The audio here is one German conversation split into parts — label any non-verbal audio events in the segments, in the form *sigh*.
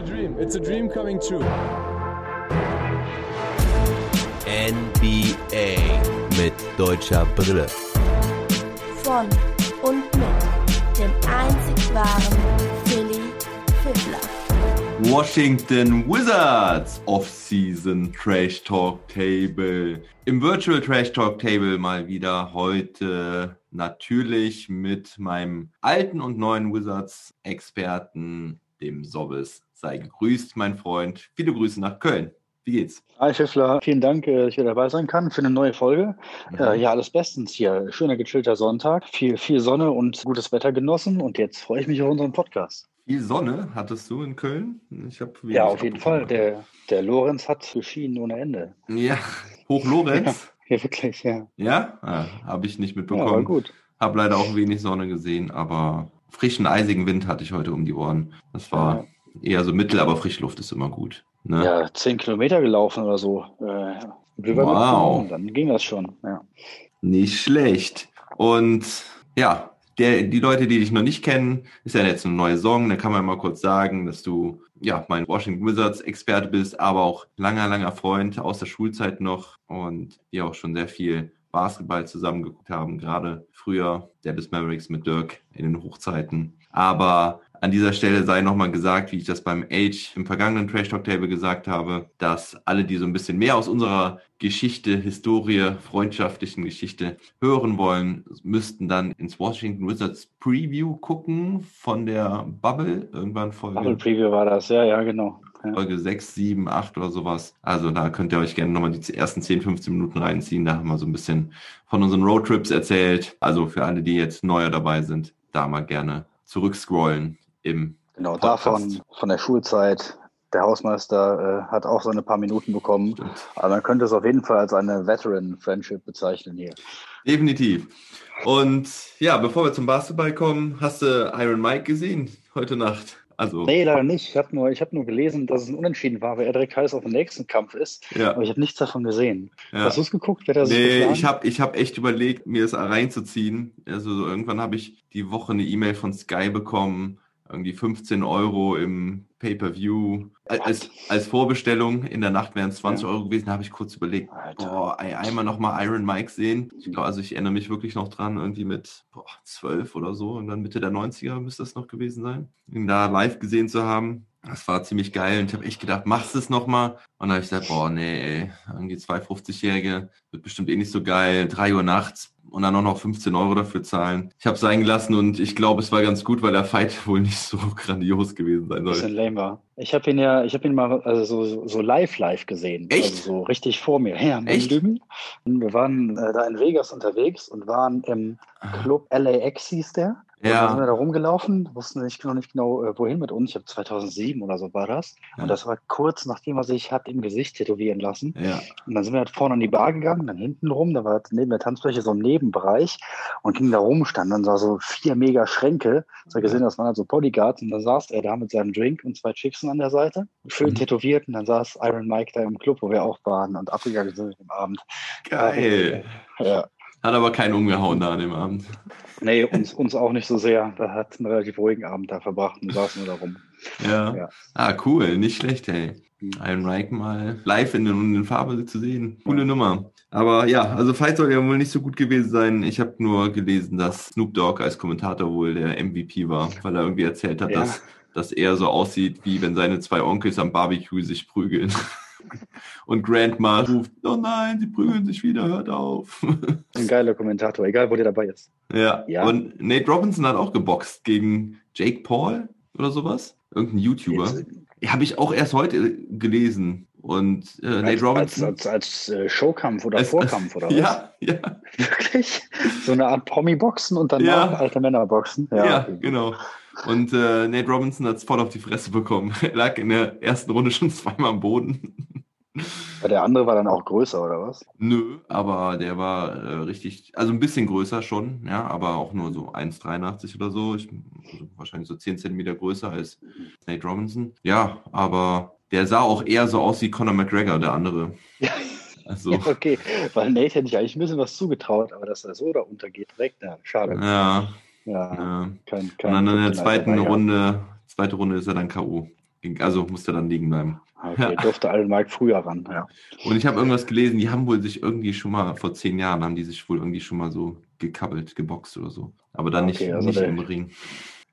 a dream. It's a dream coming true. NBA mit deutscher Brille. Von und mit dem einzig wahren Philly Fiddler. Washington Wizards Off-Season Trash Talk Table. Im Virtual Trash Talk Table mal wieder heute natürlich mit meinem alten und neuen Wizards Experten, dem Sobbes. Sei gegrüßt, mein Freund. Viele Grüße nach Köln. Wie geht's? Hi Schiffler, vielen Dank, äh, dass ich wieder dabei sein kann für eine neue Folge. Mhm. Äh, ja, alles bestens hier. Schöner, gechillter Sonntag, viel, viel Sonne und gutes Wetter genossen und jetzt freue ich mich auf unseren Podcast. Viel Sonne hattest du in Köln? Ich hab Ja, auf jeden Fall. Der, der Lorenz hat geschienen ohne Ende. Ja, Hoch Lorenz. *laughs* Ja, wirklich, ja. Ja, ah, habe ich nicht Ja, mitbekommen. gut. Hab leider auch wenig Sonne gesehen, aber frischen, eisigen Wind hatte ich heute um die Ohren. Das war eher so mittel, aber Frischluft ist immer gut. Ne? Ja, zehn Kilometer gelaufen oder so. Äh, Wow. Dann ging das schon, ja. Nicht schlecht. Und ja, der, die Leute, die dich noch nicht kennen, ist ja jetzt eine neue Song. Da kann man mal kurz sagen, dass du ja mein Washington Wizards Experte bist, aber auch langer, langer Freund aus der Schulzeit noch und die auch schon sehr viel Basketball zusammengeguckt haben, gerade früher Dallas Mavericks mit Dirk in den Hochzeiten. Aber an dieser Stelle sei nochmal gesagt, wie ich das beim Age im vergangenen Trash Talk Table gesagt habe, dass alle, die so ein bisschen mehr aus unserer Geschichte, Historie, freundschaftlichen Geschichte hören wollen, müssten dann ins Washington Wizards Preview gucken von der Bubble, irgendwann Bubble Folge, Preview war das, ja, ja, genau. Ja. Folge 6, 7, 8 oder sowas. Also da könnt ihr euch gerne nochmal die ersten 10, 15 Minuten reinziehen. Da haben wir so ein bisschen von unseren Roadtrips erzählt. Also für alle, die jetzt neuer dabei sind, da mal gerne zurückscrollen im Genau, Podcast. davon, von der Schulzeit. Der Hausmeister äh, hat auch so ein paar Minuten bekommen. Aber man könnte es auf jeden Fall als eine Veteran-Friendship bezeichnen hier. Definitiv. Und ja, bevor wir zum Basketball kommen, hast du Iron Mike gesehen heute Nacht? Also, Nee, leider nicht. Ich habe nur, ich hab nur gelesen, dass es ein Unentschieden war, weil er direkt heiß auf den nächsten Kampf ist. ja. Aber ich habe nichts davon gesehen. ja. Hast du es geguckt? Wer da sich Nee, ich habe ich hab echt überlegt, mir es reinzuziehen. Also so irgendwann habe ich die Woche eine E-Mail von Sky bekommen, irgendwie 15 Euro im Pay-Per-View. Als, als Vorbestellung in der Nacht wären es 20 Ja. Euro gewesen, da habe ich kurz überlegt, Alter. boah, einmal nochmal Iron Mike sehen. Ich glaube, also ich erinnere mich wirklich noch dran, irgendwie mit boah, 12 oder so, und dann Mitte der 90er müsste das noch gewesen sein, ihn da live gesehen zu haben. Das war ziemlich geil und ich habe echt gedacht, machst du es nochmal? Und dann habe ich gesagt, boah, nee, ey, irgendwie zwei 50-Jährige, wird bestimmt eh nicht so geil, drei Uhr nachts und dann auch noch 15 Euro dafür zahlen. Ich habe es sein gelassen und ich glaube, es war ganz gut, weil der Fight *laughs* wohl nicht so grandios gewesen sein Ein soll. bisschen lame war. Ich habe ihn ja, ich habe ihn mal also so, so, live live gesehen. Echt? Also so richtig vor mir. *laughs* Ja, Echt? Lügen. Und wir waren äh, da in Vegas unterwegs und waren im Club LAX hieß der. Und dann sind wir Ja, da rumgelaufen, wussten nicht, noch nicht genau, äh, wohin mit uns. Ich habe 2007 oder so war das. Ja. Und das war kurz nachdem er sich hat im Gesicht tätowieren lassen. ja, Und dann sind wir halt vorne an die Bar gegangen, dann hinten rum, da war halt neben der Tanzfläche so ein Nebenbereich und ging da rum, standen dann so- so vier mega Schränke. Das wir gesehen, das waren halt so Bodyguards und dann saß er da mit seinem Drink und zwei Chicksen an der Seite, schön Mhm. tätowiert und dann saß Iron Mike da im Club, wo wir auch waren und abgegangen sind am Abend. geil. Ja. Hat aber keinen umgehauen da an dem Abend. Nee, uns, uns auch nicht so sehr. Da hat einen relativ ruhigen Abend da verbracht und saßen nur da rum. Ja. Ja. Ah, cool, nicht schlecht, ey. Iron Mike mal live in, in, Farbe zu sehen. Coole Nummer. Aber ja, also Fight soll ja wohl nicht so gut gewesen sein. Ich habe nur gelesen, dass Snoop Dogg als Kommentator wohl der MVP war, weil er irgendwie erzählt hat, Ja. dass, dass er so aussieht, wie wenn seine zwei Onkels am Barbecue sich prügeln. Und Grandma ruft, oh nein, sie prügeln sich wieder, hört auf. Ein geiler Kommentator, egal wo der dabei ist. ja. Ja. Und Nate Robinson hat auch geboxt gegen Jake Paul oder sowas. Irgendein YouTuber. Ja, Habe ich auch erst heute gelesen. Und äh, Nate als, als, Robinson. als, als äh, Showkampf oder als- Vorkampf oder was? Ja, ja, Wirklich? So eine Art Promi-Boxen und danach Ja. alte Männer-Boxen? ja, genau. Und äh, Nate Robinson hat es voll auf die Fresse bekommen. *laughs* Er lag in der ersten Runde schon zweimal am Boden. Der andere war dann auch größer, oder was? Nö, aber der war äh, richtig, also ein bisschen größer schon, ja, aber auch nur so 1,83 oder so. Ich, also wahrscheinlich so 10 Zentimeter größer als Nate Robinson. Ja, aber der sah auch eher so aus wie Conor McGregor, der andere. Ja. *laughs* Also, Ja, okay. Weil Nate hätte ich eigentlich ein bisschen was zugetraut, aber dass er so da untergeht, direkt, ja, schade. ja, Ja, ja. kein, Und kein dann in der zweiten. Runde, zweite Runde ist er dann K.O. also musste dann liegen bleiben. Okay, durfte Allen Mike früher ran, ja. Und ich habe irgendwas gelesen, die haben wohl sich irgendwie schon mal, vor zehn Jahren haben die sich wohl irgendwie schon mal so gekabbelt, geboxt oder so. Aber dann Okay, nicht, also nicht im Ring.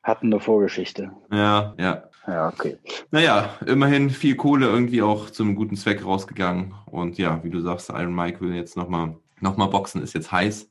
Hatten eine Vorgeschichte. Ja, ja. Ja, okay. Naja, immerhin viel Kohle irgendwie auch zum guten Zweck rausgegangen. Und ja, wie du sagst, Iron Mike will jetzt nochmal noch mal boxen, ist jetzt heiß.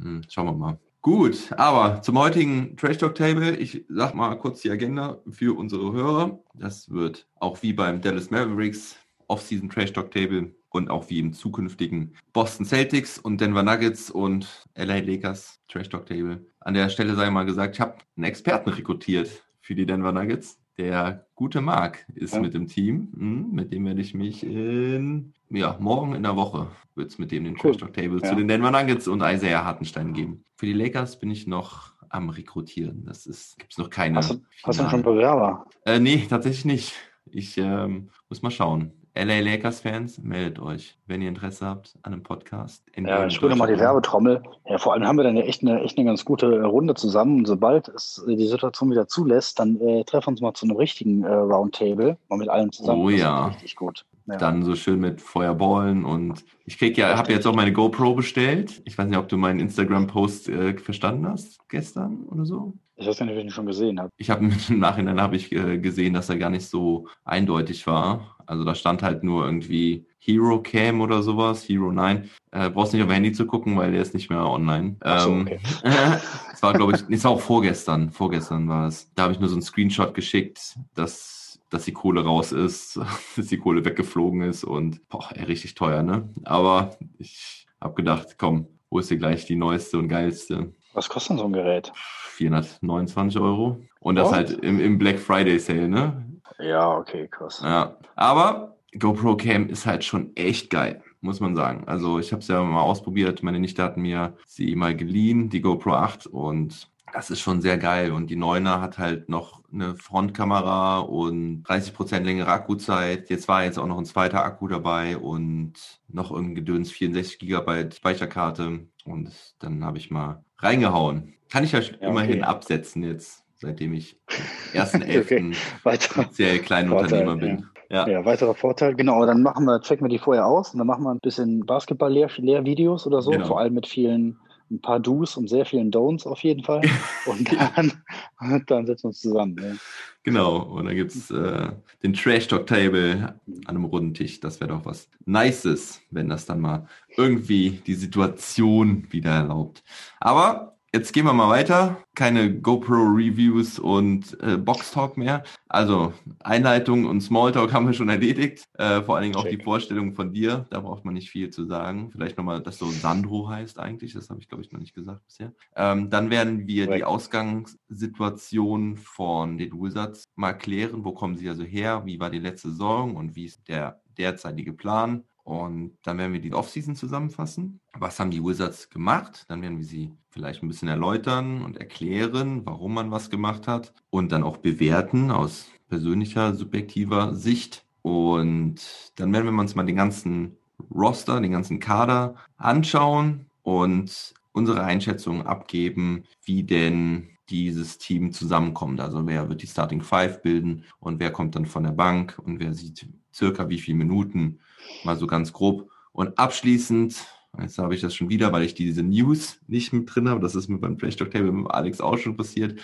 Hm, schauen wir mal. Gut, aber zum heutigen Trash Talk Table, ich sag mal kurz die Agenda für unsere Hörer. Das wird auch wie beim Dallas Mavericks Off-Season Trash Talk Table und auch wie im zukünftigen Boston Celtics und Denver Nuggets und LA Lakers Trash Talk Table. An der Stelle sei mal gesagt, ich habe einen Experten rekrutiert für die Denver Nuggets. Der gute Marc ist Ja. mit dem Team. Hm, Mit dem werde ich mich in, ja, morgen in der Woche wird es mit dem den Cool. Trash Talk Table Ja. zu den Denver Nuggets und Isaiah Hartenstein geben. Für die Lakers bin ich noch am Rekrutieren. Das ist, gibt es noch keine. Hast du, hast du schon Bewerber? äh, nee, tatsächlich nicht. Ich ähm, muss mal schauen. LA Lakers-Fans, meldet euch, wenn ihr Interesse habt an einem Podcast. in Ja, ich rühre mal die. Werbetrommel. Ja, vor allem haben wir dann ja echt eine, echt eine ganz gute Runde zusammen. Und sobald es äh, die Situation wieder zulässt, dann äh, treffen wir uns mal zu einem richtigen äh, Roundtable, mal mit allen zusammen. Oh Das ja. Richtig gut. Ja. Dann so schön mit Feuerballen und ich krieg ja, habe jetzt auch meine GoPro bestellt. Ich weiß nicht, ob du meinen Instagram-Post äh, verstanden hast gestern oder so. Ich weiß nicht, ob ich ihn schon gesehen habe. Ich habe *laughs* im Nachhinein habe ich äh, gesehen, dass er gar nicht so eindeutig war. Also da stand halt nur irgendwie Hero Cam oder sowas, Hero 9. Äh, brauchst nicht auf Handy zu gucken, weil der ist nicht mehr online. Ach so, Ähm, okay. *laughs* Es war, glaube ich, es war auch vorgestern. Vorgestern war es. Da habe ich nur so einen Screenshot geschickt, dass, dass die Kohle raus ist, *laughs* dass die Kohle weggeflogen ist und boah, ey, richtig teuer, ne? Aber ich habe gedacht, komm, wo ist dir gleich die neueste und geilste? Was kostet denn so ein Gerät? 429 Euro. Und das Und? halt im, im Black Friday Sale, ne? Ja, okay, krass. Ja. Aber GoPro Cam ist halt schon echt geil, muss man sagen. Also ich habe es ja mal ausprobiert. Meine Nichte hat mir sie mal geliehen, die GoPro 8 und das ist schon sehr geil. Und die 9er hat halt noch eine Frontkamera und 30% längere Akkuzeit. Jetzt war jetzt auch noch ein zweiter Akku dabei und noch irgendein Gedöns 64 GB Speicherkarte. Und dann habe ich mal reingehauen. Kann ich ja, Ja, immerhin okay. absetzen jetzt, seitdem ich am *laughs* 1.11. Okay. Weiter. sehr kleinen Vorteil, Unternehmer bin. Ja. Ja, weiterer Vorteil. Genau, dann machen wir, checken wir die vorher aus und dann machen wir ein bisschen Basketball-Lehrvideos oder so, Genau. vor allem mit vielen, ein paar Do's und sehr vielen Don'ts auf jeden Fall. *laughs* Und dann, dann setzen wir uns zusammen. Ja. Genau, und dann gibt es äh, den Trash Talk Table an einem runden Tisch. Das wäre doch was Nices, wenn das dann mal irgendwie die Situation wieder erlaubt. Aber jetzt gehen wir mal weiter. Keine GoPro-Reviews und äh, Box-Talk mehr. Also Einleitung und Smalltalk *laughs* haben wir schon erledigt. Äh, vor allen Dingen auch Check. die Vorstellung von dir. Da braucht man nicht viel zu sagen. Vielleicht nochmal, dass so Sandro heißt eigentlich. Das habe ich, glaube ich, noch nicht gesagt bisher. Ähm, dann werden wir die Korrekt. Ausgangssituation von den Wizards mal klären. Wo kommen sie also her? Wie war die letzte Saison und wie ist der derzeitige Plan? Und dann werden wir die Offseason zusammenfassen. Was haben die Wizards gemacht? Dann werden wir sie vielleicht ein bisschen erläutern und erklären, warum man was gemacht hat. Und dann auch bewerten aus persönlicher, subjektiver Sicht. Und dann werden wir uns mal den ganzen Roster, den ganzen Kader anschauen und unsere Einschätzung abgeben, wie denn dieses Team zusammenkommt. Also wer wird die Starting Five bilden und wer kommt dann von der Bank und wer sieht circa wie viele Minuten, mal so ganz grob. Und abschließend, jetzt habe ich das schon wieder, weil ich diese News nicht mit drin habe, das ist mir beim Trash Talk Table mit Alex auch schon passiert.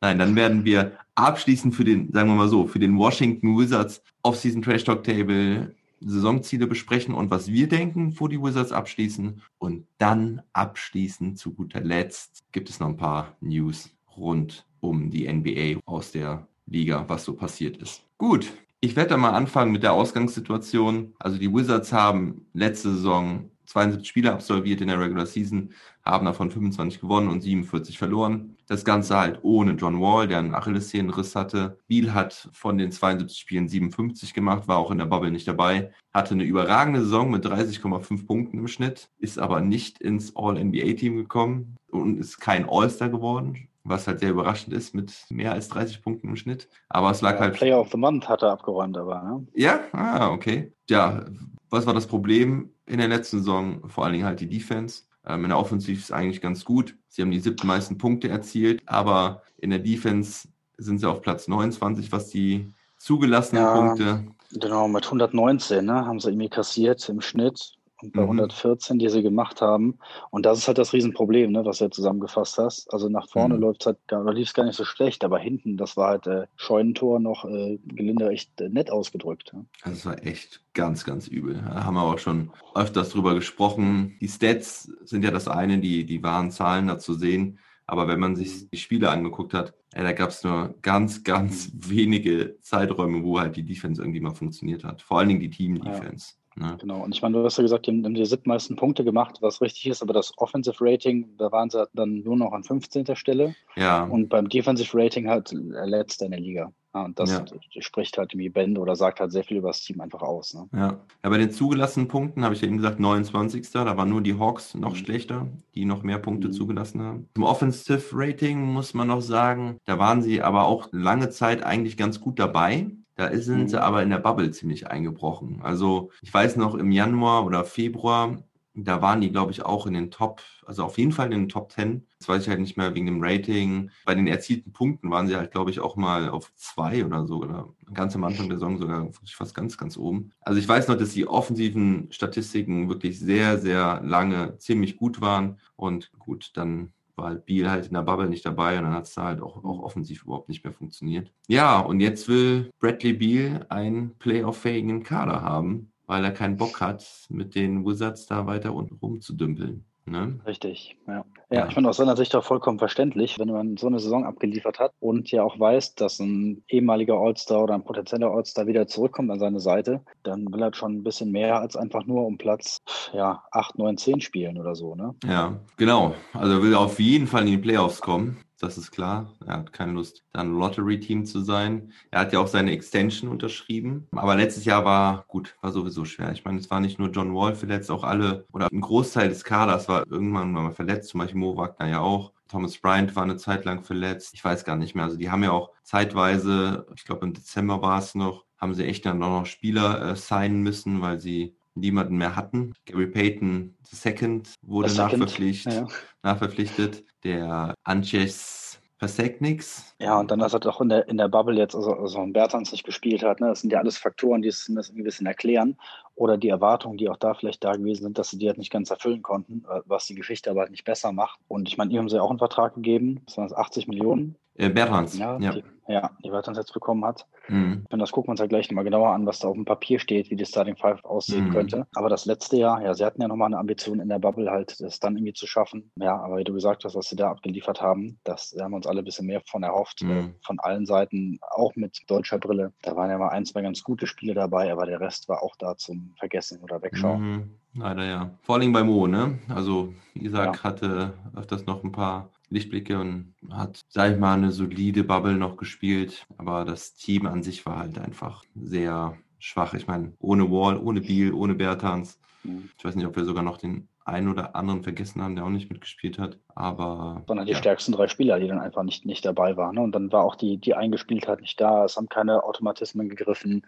Nein, dann werden wir abschließend für den, sagen wir mal so, für den Washington Wizards Off-Season Trash Talk Table Saisonziele besprechen und was wir denken, wo die Wizards abschließen. Und dann abschließend zu guter Letzt gibt es noch ein paar News rund um die NBA aus der Liga, was so passiert ist. Gut, ich werde dann mal anfangen mit der Ausgangssituation. Also die Wizards haben letzte Saison 72 Spiele absolviert in der Regular Season, haben davon 25 gewonnen und 47 verloren. Das Ganze halt ohne John Wall, der einen Achillessehnenriss hatte. Beal hat von den 72 Spielen 57 gemacht, war auch in der Bubble nicht dabei, hatte eine überragende Saison mit 30,5 Punkten im Schnitt, ist aber nicht ins All-NBA-Team gekommen und ist kein All-Star geworden, was halt sehr überraschend ist mit mehr als 30 Punkten im Schnitt. Aber es lag Ja, halt Player of the Month hat er abgeräumt, aber ne? ja, ah, okay. Ja, was war das Problem in der letzten Saison? Vor allen Dingen halt die Defense. Ähm, in der Offensive ist eigentlich ganz gut. Sie haben die siebten meisten Punkte erzielt, aber in der Defense sind sie auf Platz 29, was die zugelassene Ja. Punkte. Genau, mit 119 ne, haben sie irgendwie kassiert im Schnitt und bei Mhm. 114, die sie gemacht haben. Und das ist halt das Riesenproblem, ne, was du ja zusammengefasst hast. Also nach vorne Mhm. läuft's halt, gar- lief es gar nicht so schlecht, aber hinten, das war halt äh, Scheunentor noch äh, gelinde echt äh, nett ausgedrückt. Ne? Also es war echt ganz, ganz übel. Da haben wir auch schon öfters drüber gesprochen. Die Stats sind ja das eine, die, die wahren Zahlen da zu sehen. Aber wenn man sich die Spiele angeguckt hat, ey, da gab es nur ganz, ganz wenige Zeiträume, wo halt die Defense irgendwie mal funktioniert hat. Vor allen Dingen die Team-Defense. Ne? Genau. Und ich meine, du hast ja gesagt, die haben, die siebtmeisten Punkte gemacht, was richtig ist, aber das Offensive Rating, da waren sie dann nur noch an 15. Stelle. Ja, Und beim Defensive Rating halt letzter in der Liga. Ja, und das Ja. spricht halt irgendwie Bände oder sagt halt sehr viel über das Team einfach aus. Ne? ja. ja, bei den zugelassenen Punkten habe ich ja eben gesagt, 29. Da waren nur die Hawks noch Mhm. schlechter, die noch mehr Punkte Mhm. zugelassen haben. Zum Offensive Rating muss man noch sagen, da waren sie aber auch lange Zeit eigentlich ganz gut dabei. Da sind Mhm. sie aber in der Bubble ziemlich eingebrochen. Also ich weiß noch, im Januar oder Februar, da waren die, glaube ich, auch in den Top, also auf jeden Fall in den Top 10. Das weiß ich halt nicht mehr wegen dem Rating. Bei den erzielten Punkten waren sie halt, glaube ich, auch mal auf zwei oder so, oder ganz am Anfang der Saison sogar fast ganz, ganz oben. Also ich weiß noch, dass die offensiven Statistiken wirklich sehr, sehr lange ziemlich gut waren. Und gut, dann war halt Beal halt in der Bubble nicht dabei und dann hat es da halt auch, auch offensiv überhaupt nicht mehr funktioniert. Ja, und jetzt will Bradley Beal einen Playoff-fähigen Kader haben, weil er keinen Bock hat, mit den Wizards da weiter unten rumzudümpeln. Ne? Richtig, ja. Ja. Ja, ich finde aus seiner Sicht auch vollkommen verständlich, wenn man so eine Saison abgeliefert hat und ja auch weiß, dass ein ehemaliger All-Star oder ein potenzieller All-Star wieder zurückkommt an seine Seite, dann will er schon ein bisschen mehr als einfach nur um Platz ja, 8, 9, 10 spielen oder so, ne? Ja, genau. Also er will auf jeden Fall in die Playoffs kommen. Das ist klar. Er hat keine Lust, dann Lottery-Team zu sein. Er hat ja auch seine Extension unterschrieben. Aber letztes Jahr war, gut, war sowieso schwer. Ich meine, es war nicht nur John Wall verletzt, auch alle oder ein Großteil des Kaders war irgendwann mal verletzt. Zum Beispiel Mo Wagner ja auch. Thomas Bryant war eine Zeit lang verletzt. Ich weiß gar nicht mehr. Also die haben ja auch zeitweise, ich glaube im Dezember war es noch, haben sie echt dann noch Spieler äh, signen müssen, weil sie niemanden mehr hatten. Gary Payton II wurde nachverpflichtet, Ja. nachverpflichtet. Der Anches Pasekniks. Ja, und dann, dass er doch in der, in der Bubble jetzt, also, also ein Bertans nicht gespielt hat, ne? das sind ja alles Faktoren, die es ein bisschen erklären. Oder die Erwartungen, die auch da vielleicht da gewesen sind, dass sie die halt nicht ganz erfüllen konnten, äh, was die Geschichte aber halt nicht besser macht. Und ich meine, ihm haben sie auch einen Vertrag gegeben, das waren jetzt 80 Millionen, Äh, Bertans. ja, ja. Die, ja, die Bertans jetzt bekommen hat. Mhm. Und das gucken wir uns ja gleich nochmal genauer an, was da auf dem Papier steht, wie die Starting Five aussehen Mhm. könnte. Aber das letzte Jahr, ja, sie hatten ja nochmal eine Ambition in der Bubble halt, das dann irgendwie zu schaffen. Ja, aber wie du gesagt hast, was sie da abgeliefert haben, das da haben wir uns alle ein bisschen mehr von erhofft, Mhm. äh, von allen Seiten, auch mit deutscher Brille. Da waren ja mal ein, zwei ganz gute Spiele dabei, aber der Rest war auch da zum Vergessen oder Wegschauen. Mhm. Leider ja. Vor allem bei Mo, ne? Also Isaac Ja. hatte öfters noch ein paar Lichtblicke und hat, sag ich mal, eine solide Bubble noch gespielt. Aber das Team an sich war halt einfach sehr schwach. Ich meine, ohne Wall, ohne Beal, ohne Bertans. Mhm. Ich weiß nicht, ob wir sogar noch den einen oder anderen vergessen haben, der auch nicht mitgespielt hat. Aber sondern die ja. stärksten drei Spieler, die dann einfach nicht, nicht dabei waren. Ne? Und dann war auch die, die Eingespieltheit nicht da. Es haben keine Automatismen gegriffen.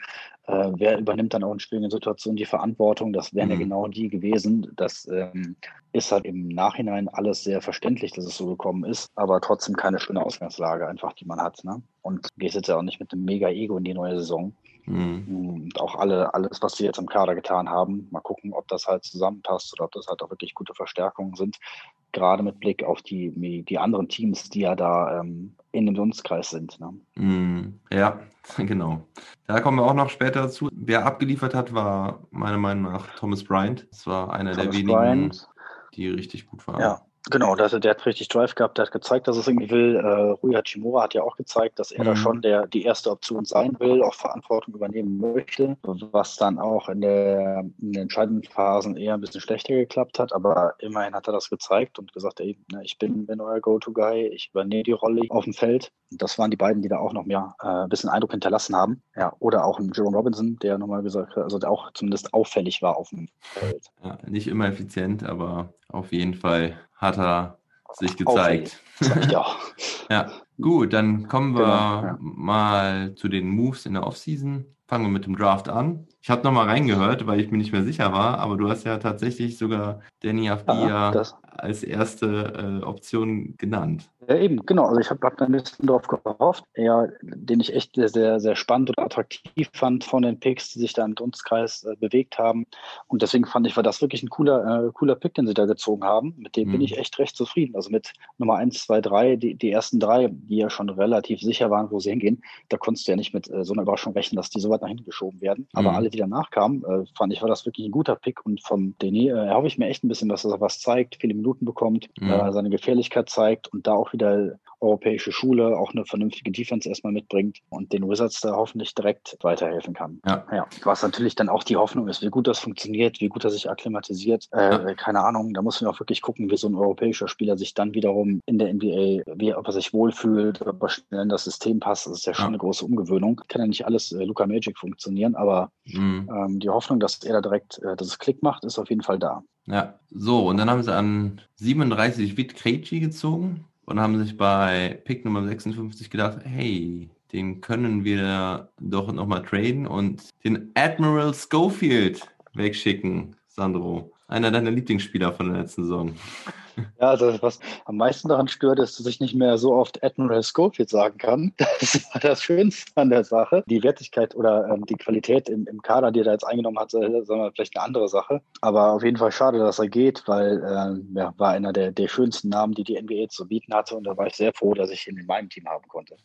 Äh, wer übernimmt dann auch in schwierigen Situationen die Verantwortung? Das wären ja Mhm. genau die gewesen. Das ähm, ist halt im Nachhinein alles sehr verständlich, dass es so gekommen ist, aber trotzdem keine schöne Ausgangslage, einfach die man hat. Ne? Und du gehst jetzt ja auch nicht mit einem Mega-Ego in die neue Saison. Mhm. Und auch alle, alles, was sie jetzt im Kader getan haben, mal gucken, ob das halt zusammenpasst oder ob das halt auch wirklich gute Verstärkungen sind. Gerade mit Blick auf die, die anderen Teams, die ja da ähm, in dem Dunstkreis sind. Ne? Mm, Ja, *laughs* genau. Da kommen wir auch noch später dazu. Wer abgeliefert hat, war meiner Meinung nach Thomas Bryant. Das war einer der Thomas wenigen, Bryant, die richtig gut waren. ja, genau, der, hat- der hat richtig Drive gehabt, der hat gezeigt, dass es irgendwie will. Äh, Rui Hachimura hat ja auch gezeigt, dass er da Mhm. schon der, die erste Option sein will, auch Verantwortung übernehmen möchte, was dann auch in, der, in den entscheidenden Phasen eher ein bisschen schlechter geklappt hat, aber immerhin hat er das gezeigt und gesagt, ey, ne, ich bin, bin euer Go-To-Guy, ich übernehme die Rolle auf dem Feld. Das waren die beiden, die da auch noch mehr äh, ein bisschen Eindruck hinterlassen haben. Ja, oder auch ein Jerome Robinson, der nochmal gesagt hat, also der auch zumindest auffällig war auf dem Feld. Ja, nicht immer effizient, aber auf jeden Fall hat er sich gezeigt. Zeigt *laughs* ja. Ja, gut, dann kommen wir Genau, ja. mal zu den Moves in der Offseason. Fangen wir mit dem Draft an. Ich habe nochmal reingehört, weil ich mir nicht mehr sicher war, aber du hast ja tatsächlich sogar Danny Afdia das, als erste äh, Option genannt. Ja, eben, genau. Also ich habe hab da ein bisschen drauf gehofft. Er, den ich echt sehr, sehr spannend und attraktiv fand von den Picks, die sich da im Dunstkreis äh, bewegt haben. Und deswegen fand ich, war das wirklich ein cooler, äh, cooler Pick, den sie da gezogen haben. Mit dem mhm. bin ich echt recht zufrieden. Also mit Nummer eins, zwei, drei, die, die ersten drei, die ja schon relativ sicher waren, wo sie hingehen, da konntest du ja nicht mit äh, so einer Überraschung rechnen, dass die so weit nach hinten geschoben werden. Aber mhm. alle, die danach kamen, äh, fand ich, war das wirklich ein guter Pick. Und vom Denis äh, erhoffe ich mir echt ein bisschen, dass er was zeigt, viele Minuten bekommt, mhm. äh, seine Gefährlichkeit zeigt und da auch wieder europäische Schule auch eine vernünftige Defense erstmal mitbringt und den Wizards da hoffentlich direkt weiterhelfen kann. Ja. ja. Was natürlich dann auch die Hoffnung ist, wie gut das funktioniert, wie gut er sich akklimatisiert. Äh, ja. Keine Ahnung, da muss man auch wirklich gucken, wie so ein europäischer Spieler sich dann wiederum in der NBA, wie, ob er sich wohlfühlt, ob er schnell in das System passt. Das ist ja schon ja. eine große Umgewöhnung. Kann ja nicht alles äh, Luca Magic funktionieren, aber mhm. ähm, die Hoffnung, dass er da direkt, äh, dass es Klick macht, ist auf jeden Fall da. Ja, so, und dann haben sie an 37 Witt Krejci gezogen und haben sich bei Pick Nummer 56 gedacht, hey, den können wir doch nochmal traden und den Admiral Schofield wegschicken, Sandro. Einer deiner Lieblingsspieler von der letzten Saison. Ja, also was am meisten daran stört, ist, dass ich nicht mehr so oft Admiral Schofield sagen kann. *laughs* Das war das Schönste an der Sache. Die Wertigkeit oder ähm, die Qualität im, im, Kader, die er da jetzt eingenommen hat, äh, wir vielleicht eine andere Sache. Aber auf jeden Fall schade, dass er geht, weil ähm, ja, war einer der, der schönsten Namen, die die NBA zu bieten hatte. Und da war ich sehr froh, dass ich ihn in meinem Team haben konnte.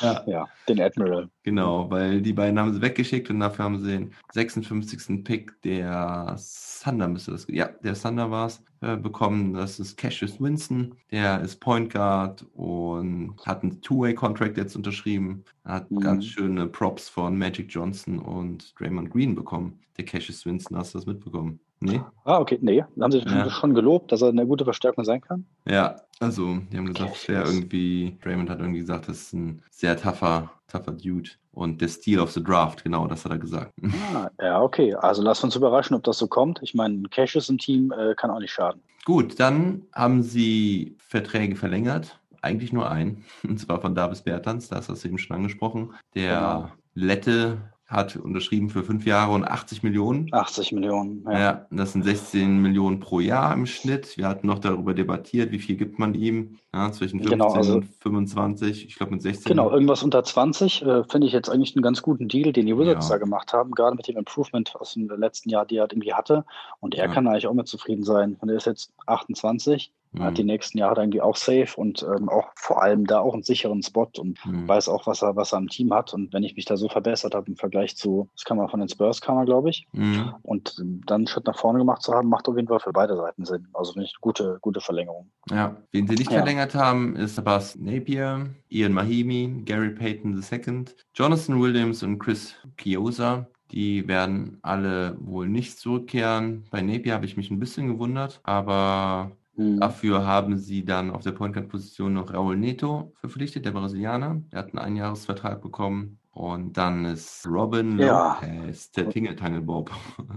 Ja, ja den Admiral. Genau, weil die beiden haben sie weggeschickt und dafür haben sie den 56. Pick der Thunder müsste das, ja, der Thunder war es, äh, bekommen. Das ist Cassius Winston, der ist Point Guard und hat einen Two-Way-Contract jetzt unterschrieben. Er hat mhm. ganz schöne Props von Magic Johnson und Draymond Green bekommen. Der Cassius Winston, hast du das mitbekommen? Nee. Ah, okay, nee. Haben sie ja. schon gelobt, dass er eine gute Verstärkung sein kann? Ja, also, die haben gesagt, es wäre irgendwie, Draymond hat irgendwie gesagt, das ist ein sehr tougher, tougher Dude. Und der Steal of the Draft, genau, das hat er gesagt. *laughs* Ah, ja, okay. Also lass uns überraschen, ob das so kommt. Ich meine, Cash ist ein Team, äh, kann auch nicht schaden. Gut, dann haben sie Verträge verlängert. Eigentlich nur einen. *laughs* Und zwar von Davis Bertans, da hast du das eben schon angesprochen. Der genau. Lette hat unterschrieben für fünf Jahre und 80 Millionen. 80 Millionen, ja. ja. Das sind 16 Millionen pro Jahr im Schnitt. Wir hatten noch darüber debattiert, wie viel gibt man ihm. Ja, zwischen 15 genau, also, und 25, ich glaube mit 16. Genau, irgendwas unter 20 äh, finde ich jetzt eigentlich einen ganz guten Deal, den die Wizards ja. da gemacht haben, gerade mit dem Improvement aus dem letzten Jahr, die er irgendwie hatte. Und er ja. kann eigentlich auch mit zufrieden sein. Und er ist jetzt 28 mhm. hat die nächsten Jahre irgendwie auch safe und ähm, auch vor allem da auch einen sicheren Spot und mhm. weiß auch, was er, was er am Team hat. Und wenn ich mich da so verbessert habe im Vergleich zu, das kann man von den Spurs, kann man, glaube ich, mhm. und ähm, dann einen Schritt nach vorne gemacht zu haben, macht auf jeden Fall für beide Seiten Sinn. Also finde ich eine gute, gute Verlängerung. Ja, wen sie nicht ja. verlängert haben, ist Sebastian Napier, Ian Mahimi, Gary Payton II, Jonathan Williams und Chris Chiosa. Die werden alle wohl nicht zurückkehren. Bei Napier habe ich mich ein bisschen gewundert, aber Mhm. Dafür haben sie dann auf der Point Guard Position noch Raul Neto verpflichtet, der Brasilianer. Der hat einen Einjahresvertrag bekommen. Und dann ist Robin ja. Lopez, der Tingeltangelbob. *laughs*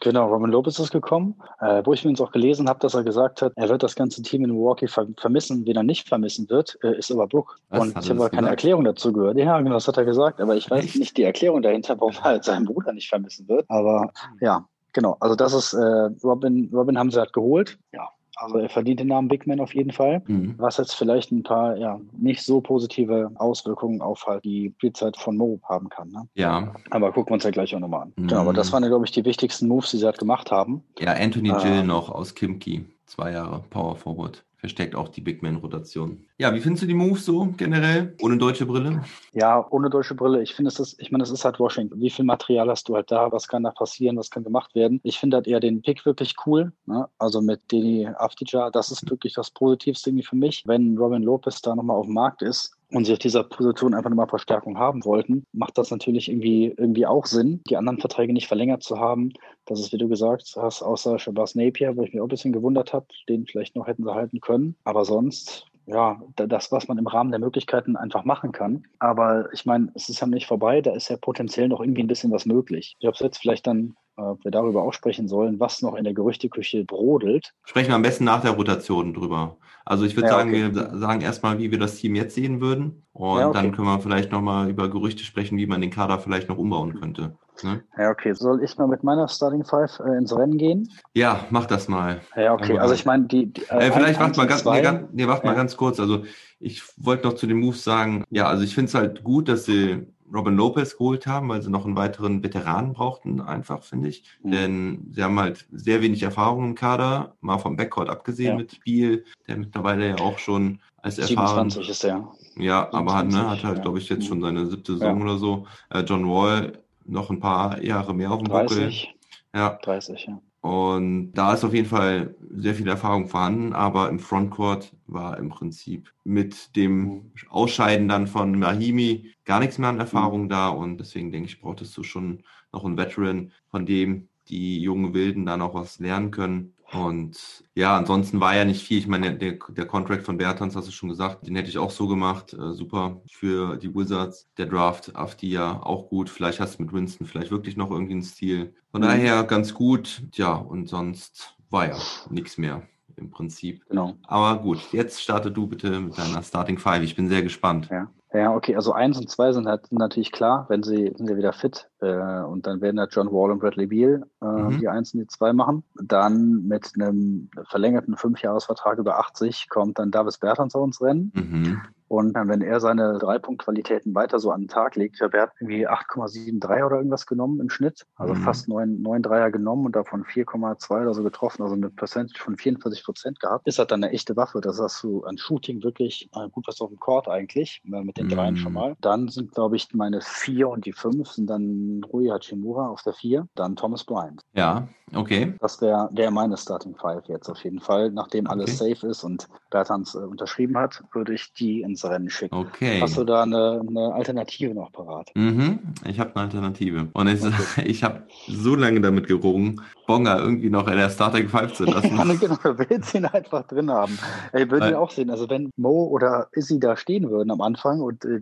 Genau, Robin Lopez ist gekommen, äh, wo ich mir uns auch gelesen habe, dass er gesagt hat, er wird das ganze Team in Milwaukee ver vermissen. Wen er nicht vermissen wird, äh, ist aber Brook. Was, und ich habe aber keine Erklärung dazu gehört. Ja, genau, das hat er gesagt. Aber ich weiß Echt? nicht die Erklärung dahinter, warum er halt seinen Bruder nicht vermissen wird. Aber ja, genau. Also das ist äh, Robin, Robin haben sie halt geholt. Ja, also er verdient den Namen Big Man auf jeden Fall, mhm. was jetzt vielleicht ein paar ja nicht so positive Auswirkungen auf halt die Spielzeit von Mo haben kann. Ne? Ja. Aber gucken wir uns ja gleich auch nochmal an. Mhm. Genau, aber das waren ja, glaube ich, die wichtigsten Moves, die sie halt gemacht haben. Ja, Anthony äh, Jill noch aus Kimki, zwei Jahre Power Forward verstärkt auch die Big Man-Rotation. Ja, wie findest du die Moves so generell? Ohne deutsche Brille? Ja, ohne deutsche Brille. Ich finde, es ist, ich meine, es ist halt Washington. Wie viel Material hast du halt da? Was kann da passieren? Was kann gemacht werden? Ich finde halt eher den Pick wirklich cool. Ne? Also mit Deni Afdija, das ist wirklich das Positivste irgendwie für mich. Wenn Robin Lopez da nochmal auf dem Markt ist, und sie auf dieser Position einfach nochmal Verstärkung haben wollten, macht das natürlich irgendwie, irgendwie auch Sinn, die anderen Verträge nicht verlängert zu haben. Das ist, wie du gesagt hast, außer Shabazz Napier, wo ich mich auch ein bisschen gewundert habe, den vielleicht noch hätten sie halten können. Aber sonst, ja, das, was man im Rahmen der Möglichkeiten einfach machen kann. Aber ich meine, es ist ja nicht vorbei, da ist ja potenziell noch irgendwie ein bisschen was möglich. Ich habe es jetzt vielleicht dann ob wir darüber auch sprechen sollen, was noch in der Gerüchteküche brodelt. Sprechen wir am besten nach der Rotation drüber. Also ich würde ja, sagen, okay. wir sagen erstmal, wie wir das Team jetzt sehen würden. Und ja, okay. dann können wir vielleicht nochmal über Gerüchte sprechen, wie man den Kader vielleicht noch umbauen könnte. Ne? Ja, okay. Soll ich mal mit meiner Starting Five äh, ins Rennen gehen? Ja, mach das mal. Ja, okay. Also ich meine, die, die Äh, vielleicht ein- warte mal ganz, nee, ganz, nee, warte mal Ja. ganz kurz. Also ich wollte noch zu den Moves sagen, ja, also ich finde es halt gut, dass sie Robin Lopez geholt haben, weil sie noch einen weiteren Veteranen brauchten, einfach, finde ich. Mhm. Denn sie haben halt sehr wenig Erfahrung im Kader, mal vom Backcourt abgesehen Ja. mit Spiel, der mittlerweile ja auch schon als erfahren 27 ist der. Ja, aber hat, ne, 27, hat halt, ja. glaube ich, jetzt schon seine siebte Saison Ja. oder so. Äh, John Wall noch ein paar Jahre mehr auf dem Buckel. 30. Ja, 30, ja. Und da ist auf jeden Fall sehr viel Erfahrung vorhanden, aber im Frontcourt war im Prinzip mit dem Mhm. Ausscheiden dann von Mahimi gar nichts mehr an Erfahrung da und deswegen denke ich, brauchtest du schon noch einen Veteran, von dem die jungen Wilden dann auch was lernen können. Und ja, ansonsten war ja nicht viel. Ich meine, der, der Contract von Bertans, hast du schon gesagt, den hätte ich auch so gemacht. Äh, super für die Wizards. Der Draft auf die ja auch gut. Vielleicht hast du mit Winston vielleicht wirklich noch irgendwie einen Stil. Von Mhm. daher ganz gut. Tja, und sonst war ja nichts mehr im Prinzip. Genau. Aber gut, jetzt starte du bitte mit deiner Starting Five. Ich bin sehr gespannt. Ja. Ja, okay, also eins und zwei sind halt natürlich klar, wenn sie sind ja wieder fit äh, und dann werden halt John Wall und Bradley Beal äh, Mhm. die eins und die zwei machen. Dann mit einem verlängerten Fünfjahresvertrag über 80 kommt dann Davis Bertans auf uns Rennen. Mhm. Und dann, wenn er seine Dreipunktqualitäten weiter so an den Tag legt, ich glaube, er hat irgendwie 8,73 oder irgendwas genommen im Schnitt. Also Mhm. fast neun, neun Dreier genommen und davon 4,2 oder so getroffen, also eine Percentage von 44 Prozent gehabt. Ist halt dann eine echte Waffe. Das hast du an Shooting wirklich äh, gut was auf dem Court eigentlich, äh, mit den Dreien Mhm. schon mal. Dann sind, glaube ich, meine vier und die fünf sind dann Rui Hachimura auf der vier, dann Thomas Bryant. Ja, okay. Das wäre wär meine Starting Five jetzt auf jeden Fall. Nachdem alles safe ist und Bertans äh, unterschrieben hat, würde ich die ins Rennen schicken. Okay. Hast du da eine, eine Alternative noch parat? Mhm, ich habe eine Alternative. Und *laughs* ich, ich habe so lange damit gerungen, Bonga irgendwie noch in der Starting Five zu lassen. *laughs* Ja, genau, du willst ihn einfach drin haben. Ey, würden Weil- wir auch sehen. Also wenn Mo oder Izzy da stehen würden am Anfang und äh,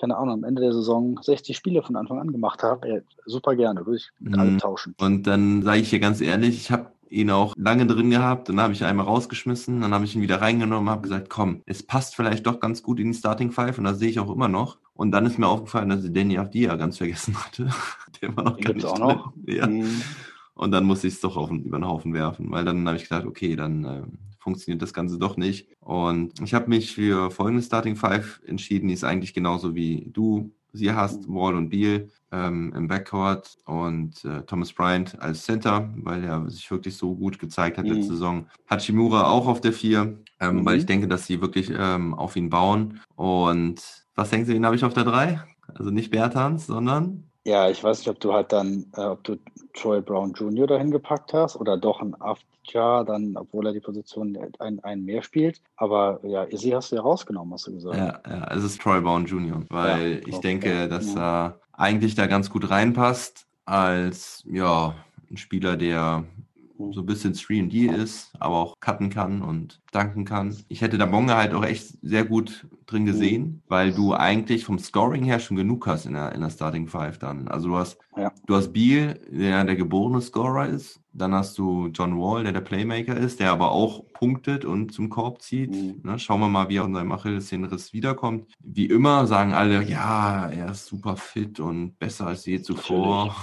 keine Ahnung, am Ende der Saison 60 Spiele von Anfang an gemacht haben, ey, super gerne, würde ich mit Mhm. allem tauschen. Und dann sage ich hier ganz ehrlich, ich habe ihn auch lange drin gehabt, dann habe ich ihn einmal rausgeschmissen, dann habe ich ihn wieder reingenommen, habe gesagt, komm, es passt vielleicht doch ganz gut in die Starting Five und das sehe ich auch immer noch. Und dann ist mir aufgefallen, dass ich Danny Avdia ganz vergessen hatte. *laughs* Der war noch Den gar nicht auch drin. noch. Ja. Mhm. Und dann musste ich es doch auf, über den Haufen werfen, weil dann habe ich gedacht, okay, dann äh, funktioniert das Ganze doch nicht. Und ich habe mich für folgende Starting Five entschieden, die ist eigentlich genauso wie du sie hast, Wall und Beal ähm, im Backcourt und äh, Thomas Bryant als Center, weil er sich wirklich so gut gezeigt hat Mhm. letzte Saison. Hachimura auch auf der Vier, ähm, Mhm. weil ich denke, dass sie wirklich ähm, auf ihn bauen. Und was denken Sie, wen habe ich auf der Drei? Also nicht Bertans, sondern Ja, ich weiß nicht, ob du halt dann, äh, ob du Troy Brown Jr. dahin gepackt hast oder doch ein Afdja, dann, obwohl er die Position ein, ein mehr spielt. Aber ja, Izzy hast du ja rausgenommen, hast du gesagt. Ja, ja, es ist Troy Brown Jr., weil Ja, ich denke, dass Ja. er eigentlich da ganz gut reinpasst als ja, ein Spieler, der Mhm. so ein bisschen 3D ist, aber auch cutten kann und danken kann. Ich hätte da Bonga halt auch echt sehr gut drin gesehen, weil du eigentlich vom Scoring her schon genug hast in der, in der Starting Five dann. Also du hast, Ja. du hast Beal, der der geborene Scorer ist. Dann hast du John Wall, der der Playmaker ist, der aber auch punktet und zum Korb zieht. Mhm. Ne, schauen wir mal, wie er von seinem Achillessehnenriss wiederkommt. Wie immer sagen alle, ja, er ist super fit und besser als je zuvor.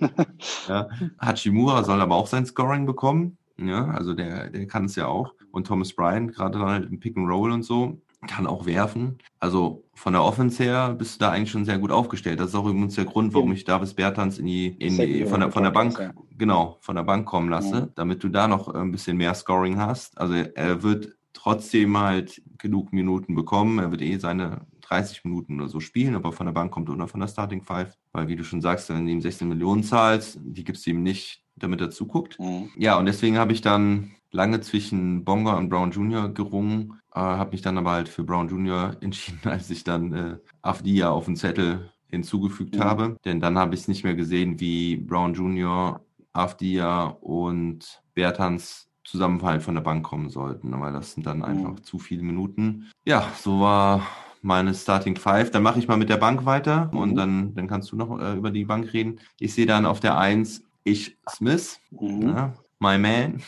*laughs* ja. Hachimura soll aber auch sein Scoring bekommen. Ja, also der, der kann es ja auch. Und Thomas Bryant, gerade dann halt im Pick and Roll und so, kann auch werfen. Also von der Offense her bist du da eigentlich schon sehr gut aufgestellt. Das ist auch übrigens der Grund, warum ich Davis Bertans in die, in die von der, von der Bank, genau, von der Bank kommen lasse, Mhm. damit du da noch äh, ein bisschen mehr Scoring hast. Also er wird trotzdem halt genug Minuten bekommen. Er wird eh seine 30 Minuten oder so spielen, aber von der Bank kommt er nur von der Starting Five. Weil, wie du schon sagst, wenn du ihm 16 Millionen zahlst, die gibst du ihm nicht, damit er zuguckt. Mhm. Ja, und deswegen habe ich dann lange zwischen Bonga und Brown Jr. gerungen, äh, habe mich dann aber halt für Brown Jr. *laughs* entschieden, als ich dann äh, Afdia auf den Zettel hinzugefügt Mhm. habe. Denn dann habe ich es nicht mehr gesehen, wie Brown Jr., Afdia und Bertans zusammen halt von der Bank kommen sollten, weil das sind dann einfach zu viele Minuten. Ja, so war meine Starting Five. Dann mache ich mal mit der Bank weiter und Mhm. dann, dann kannst du noch äh, über die Bank reden. Ich sehe dann auf der Eins ich Smith, Mhm. ja, my man,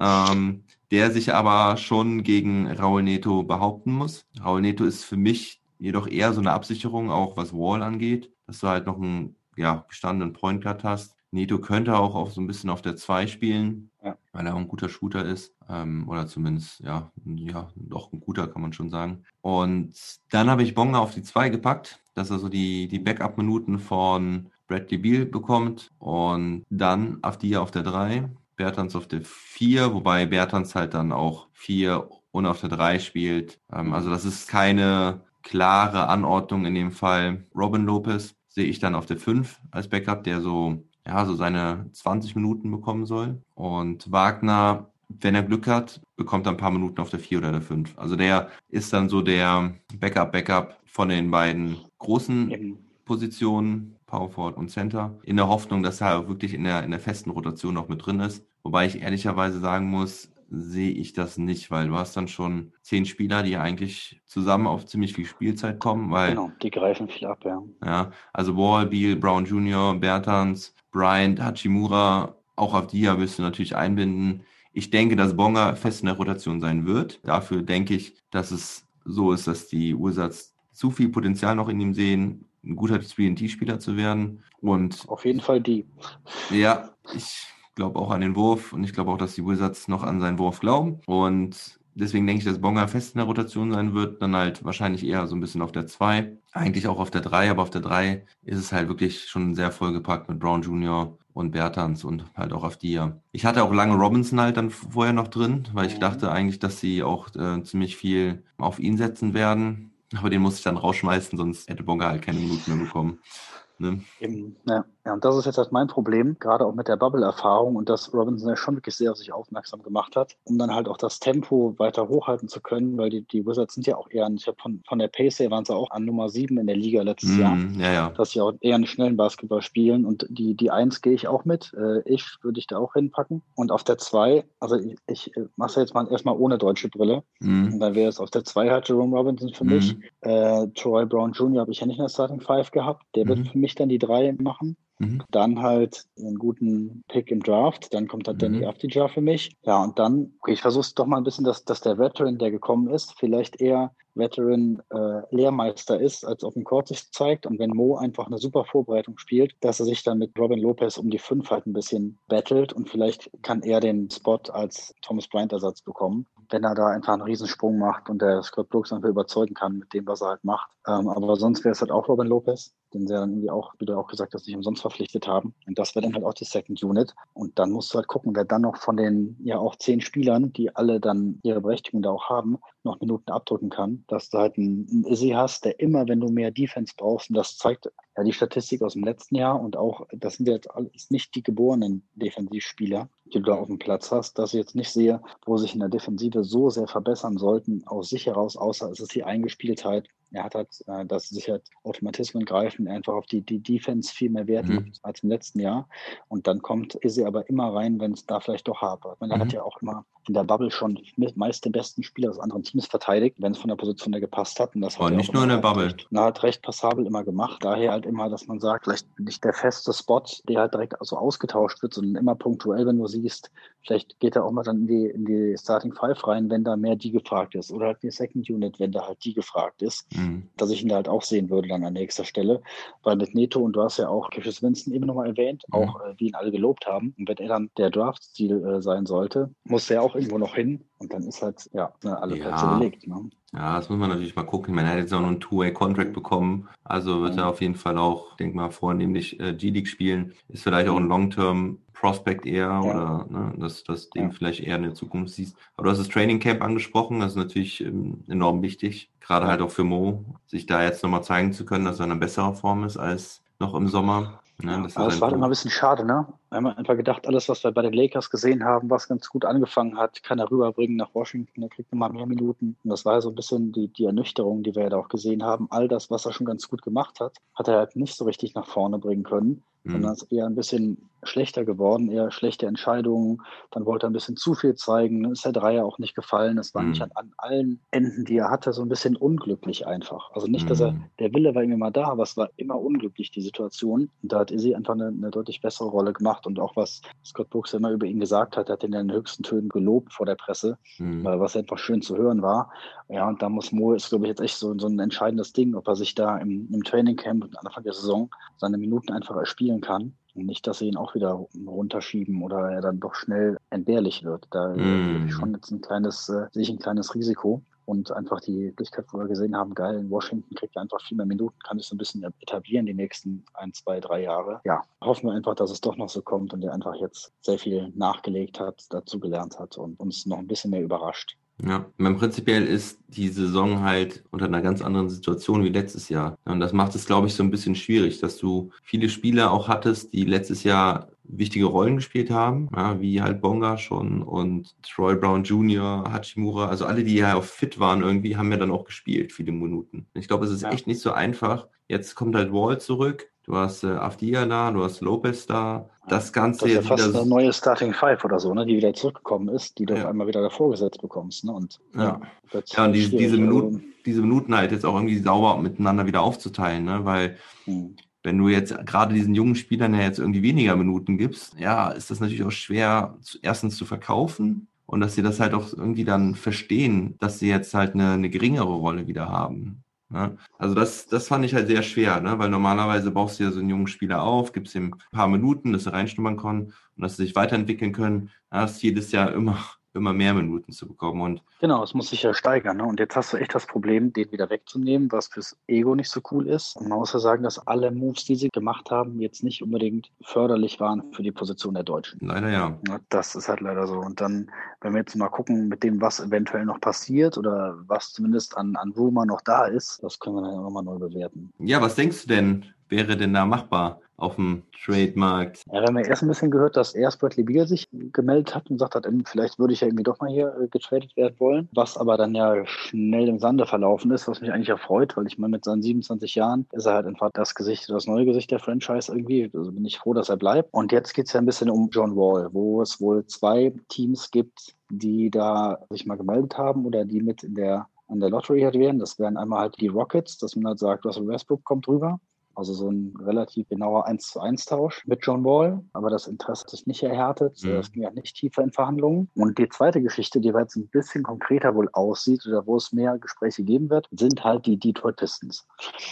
ähm, der sich aber schon gegen Raul Neto behaupten muss. Raul Neto ist für mich jedoch eher so eine Absicherung, auch was Wall angeht, dass du halt noch einen ja, gestandenen Point Guard hast. Neto könnte auch auf so ein bisschen auf der 2 spielen, Ja. weil er auch ein guter Shooter ist. Ähm, oder zumindest, ja, ja, doch ein guter, kann man schon sagen. Und dann habe ich Bonga auf die 2 gepackt, dass er so die, die Backup-Minuten von Bradley Beal bekommt. Und dann Afdia auf der 3, Bertans auf der 4, wobei Bertans halt dann auch 4 und auf der 3 spielt. Ähm, also das ist keine klare Anordnung in dem Fall. Robin Lopez sehe ich dann auf der 5 als Backup, der so, ja, so seine 20 Minuten bekommen soll. Und Wagner, wenn er Glück hat, bekommt er ein paar Minuten auf der 4 oder der 5. Also der ist dann so der Backup-Backup von den beiden großen. Positionen, Power Forward und Center, in der Hoffnung, dass er auch wirklich in der, in der festen Rotation noch mit drin ist. Wobei ich ehrlicherweise sagen muss, sehe ich das nicht, weil du hast dann schon zehn Spieler, die eigentlich zusammen auf ziemlich viel Spielzeit kommen, weil Genau, die greifen viel ab, ja. ja, also Wall, Beal, Brown Jr., Bertans, Bryant, Hachimura, auch auf die willst du natürlich einbinden. Ich denke, dass Bonga fest in der Rotation sein wird. Dafür denke ich, dass es so ist, dass die Ursatz zu viel Potenzial noch in ihm sehen, ein guter 3D-Spieler zu werden. Und Auf jeden Fall die. ja, ich glaube auch an den Wurf und ich glaube auch, dass die Wizards noch an seinen Wurf glauben. Und deswegen denke ich, dass Bonga fest in der Rotation sein wird, dann halt wahrscheinlich eher so ein bisschen auf der 2, eigentlich auch auf der 3, aber auf der 3 ist es halt wirklich schon sehr vollgepackt mit Brown Jr. und Bertans und halt auch auf die. Ich hatte auch lange Robinson halt dann vorher noch drin, weil ich Mhm. dachte eigentlich, dass sie auch äh, ziemlich viel auf ihn setzen werden. Aber den musste ich dann rausschmeißen, sonst hätte Bonga halt keine Minuten mehr bekommen. Ne? Eben, ja. Ja, und das ist jetzt halt mein Problem, gerade auch mit der Bubble-Erfahrung und dass Robinson ja schon wirklich sehr auf sich aufmerksam gemacht hat, um dann halt auch das Tempo weiter hochhalten zu können, weil die, die Wizards sind ja auch eher, ich habe von, von der Pace her waren sie auch an Nummer 7 in der Liga letztes Jahr, Mhm, ja, ja. dass sie auch eher einen schnellen Basketball spielen und die, die 1 gehe ich auch mit, äh, ich würde ich da auch hinpacken und auf der 2, also ich, ich mache jetzt mal erstmal ohne deutsche Brille Mhm. und dann wäre es auf der 2 halt Jerome Robinson für mich, äh, Troy Brown Jr. habe ich ja nicht in der Starting Five gehabt. Der Mhm. wird für mich dann die drei machen. Mhm. Dann halt einen guten Pick im Draft. Dann kommt halt Danny Mhm. Afdija für mich. Ja, und dann, okay, ich versuche es doch mal ein bisschen, dass, dass der Veteran, der gekommen ist, vielleicht eher Veteran äh, ist, als auf dem Court sich zeigt. Und wenn Mo einfach eine super Vorbereitung spielt, dass er sich dann mit Robin Lopez um die fünf halt ein bisschen battelt und vielleicht kann er den Spot als Thomas Bryant Ersatz bekommen, wenn er da einfach einen Riesensprung macht und der Scott Brooks einfach überzeugen kann mit dem, was er halt macht. Ähm, aber sonst wäre es halt auch Robin Lopez, den sie dann irgendwie auch, wie du auch gesagt hast, nicht umsonst verpflichtet haben. Und das wäre dann halt auch die Second Unit. Und dann musst du halt gucken, wer dann noch von den ja auch zehn Spielern, die alle dann ihre Berechtigung da auch haben, noch Minuten abdrücken kann, dass du halt einen, Izzy hast, der immer, wenn du mehr Defense brauchst, und das zeigt ja die Statistik aus dem letzten Jahr und auch, das sind jetzt alles nicht die geborenen Defensivspieler, die du da auf dem Platz hast, dass ich jetzt nicht sehe, wo sich in der Defensive so sehr verbessern sollten, aus sich heraus, außer es ist die Eingespieltheit. Er hat halt, äh, dass sich halt Automatismen greifen, einfach auf die, die Defense viel mehr Wert Mhm. als im letzten Jahr. Und dann kommt Izzy aber immer rein, wenn es da vielleicht doch hapert. Man Mhm. hat ja auch immer in der Bubble schon meist den besten Spieler aus anderen Teams verteidigt, wenn es von der Position her gepasst hat. Und das er nicht nur in der Bubble. Recht, na, hat recht passabel immer gemacht. Daher halt immer, dass man sagt, vielleicht nicht der feste Spot, der halt direkt so ausgetauscht wird, sondern immer punktuell, wenn du siehst, vielleicht geht er auch mal dann in die, in die Starting Five rein, wenn da mehr die gefragt ist. Oder halt die Second Unit, wenn da halt die gefragt ist Mhm. dass ich ihn da halt auch sehen würde dann an nächster Stelle. Weil mit Neto, und du hast ja auch Cassius Winston eben nochmal erwähnt, Mhm. auch äh, wie ihn alle gelobt haben. Und wenn er dann der Draft-Stil äh, sein sollte, muss er auch irgendwo noch hin. Und dann ist halt, ja, ne, alle Ja. Plätze belegt. Ne? Ja, das muss man natürlich mal gucken. Er hat jetzt auch noch einen Two-Way-Contract bekommen. Also wird Mhm. er auf jeden Fall auch, denk mal, vornehmlich äh, G-League spielen. Ist vielleicht auch ein Long-Term-Prospect eher oder ne, dass, dass den Ja. vielleicht eher in der Zukunft siehst. Aber du hast das Training Camp angesprochen. Das ist natürlich ähm, enorm wichtig. Gerade Ja. halt auch für Mo, sich da jetzt nochmal zeigen zu können, dass er in einer besseren Form ist als noch im Sommer. Ne, das ist Aber es war immer ein bisschen schade, ne? Wir haben einfach gedacht, alles, was wir bei den Lakers gesehen haben, was ganz gut angefangen hat, kann er rüberbringen nach Washington, er kriegt nochmal mehr Minuten. Und das war ja so ein bisschen die, die Ernüchterung, die wir ja da auch gesehen haben. All das, was er schon ganz gut gemacht hat, hat er halt nicht so richtig nach vorne bringen können, sondern Mhm. ist eher ein bisschen schlechter geworden, eher schlechte Entscheidungen. Dann wollte er ein bisschen zu viel zeigen, dann ist der Dreier auch nicht gefallen. Das war Mhm. nicht an, an allen Enden, die er hatte, so ein bisschen unglücklich einfach. Also nicht, dass er, Mhm. der Wille war mal da, aber es war immer unglücklich, die Situation. Und da hat Izzy einfach eine, eine deutlich bessere Rolle gemacht. Gemacht und auch was Scott Brooks immer über ihn gesagt hat, hat ihn in den höchsten Tönen gelobt vor der Presse, mhm. was einfach schön zu hören war. Ja, und da muss Mo, ist glaube ich jetzt echt so, so ein entscheidendes Ding, ob er sich da im, im Trainingcamp und Anfang der Saison seine Minuten einfach erspielen kann. Und nicht, dass sie ihn auch wieder runterschieben oder er dann doch schnell entbehrlich wird. Da mm. ich schon jetzt ein kleines, äh, sehe ich ein kleines Risiko und einfach die Möglichkeit, wo wir gesehen haben, geil, in Washington kriegt er einfach viel mehr Minuten, kann es so ein bisschen etablieren die nächsten ein, zwei, drei Jahre. Ja, hoffen wir einfach, dass es doch noch so kommt und er einfach jetzt sehr viel nachgelegt hat, dazu gelernt hat und uns noch ein bisschen mehr überrascht. Ja, mein prinzipiell ist die Saison halt unter einer ganz anderen Situation wie letztes Jahr. Und das macht es, glaube ich, so ein bisschen schwierig, dass du viele Spieler auch hattest, die letztes Jahr wichtige Rollen gespielt haben, ja, wie halt Bonga schon und Troy Brown Jr., Hachimura, also alle, die ja auch fit waren irgendwie, haben ja dann auch gespielt, viele Minuten. Ich glaube, es ist ja. echt nicht so einfach. Jetzt kommt halt Wall zurück, Du hast äh, Afdia da, du hast Lopez da. Das Ganze das ist ja fast wieder eine neue Starting Five oder so, ne, die wieder zurückgekommen ist, die du ja. einmal wieder davor gesetzt bekommst. Ne? Und, ja, ja, ja und die, diese, Minuten, also diese Minuten halt jetzt auch irgendwie sauber miteinander wieder aufzuteilen, ne? weil hm. Wenn du jetzt gerade diesen jungen Spielern ja jetzt irgendwie weniger Minuten gibst, ja, ist das natürlich auch schwer, erstens zu verkaufen und dass sie das halt auch irgendwie dann verstehen, dass sie jetzt halt eine, eine geringere Rolle wieder haben. Ne? Also das, das fand ich halt sehr schwer, ne? weil normalerweise baust du ja so einen jungen Spieler auf, gibst ihm ein paar Minuten, dass er reinschnuppern kann und dass sie sich weiterentwickeln können. Das ist jedes Jahr immer immer mehr Minuten zu bekommen. Und genau, es muss sich ja steigern. Ne? Und jetzt hast du echt das Problem, den wieder wegzunehmen, was fürs Ego nicht so cool ist. Und man muss ja sagen, dass alle Moves, die sie gemacht haben, jetzt nicht unbedingt förderlich waren für die Position der Deutschen. Leider ja. Das ist halt leider so. Und dann, wenn wir jetzt mal gucken, mit dem, was eventuell noch passiert oder was zumindest an, an Rumor noch da ist, das können wir dann nochmal neu bewerten. Ja, was denkst du denn, wäre denn da machbar? auf dem Trademarkt. Ja, wir haben ja erst ein bisschen gehört, dass erst Bradley Beal sich gemeldet hat und gesagt hat, vielleicht würde ich ja irgendwie doch mal hier äh, getradet werden wollen. Was aber dann ja schnell im Sande verlaufen ist, was mich eigentlich erfreut, weil ich meine, mit seinen 27 Jahren ist er halt einfach das Gesicht, das neue Gesicht der Franchise irgendwie. Also bin ich froh, dass er bleibt. Und jetzt geht es ja ein bisschen um John Wall, wo es wohl zwei Teams gibt, die da sich mal gemeldet haben oder die mit in der an der Lottery halt wären. Das wären einmal halt die Rockets, dass man halt sagt, Russell Westbrook kommt rüber. Also so ein relativ genauer 1 zu 1 Tausch mit John Wall. Aber das Interesse hat sich nicht erhärtet. Mhm. Das ging ja nicht tiefer in Verhandlungen. Und die zweite Geschichte, die jetzt ein bisschen konkreter wohl aussieht oder wo es mehr Gespräche geben wird, sind halt die Detroit Pistons.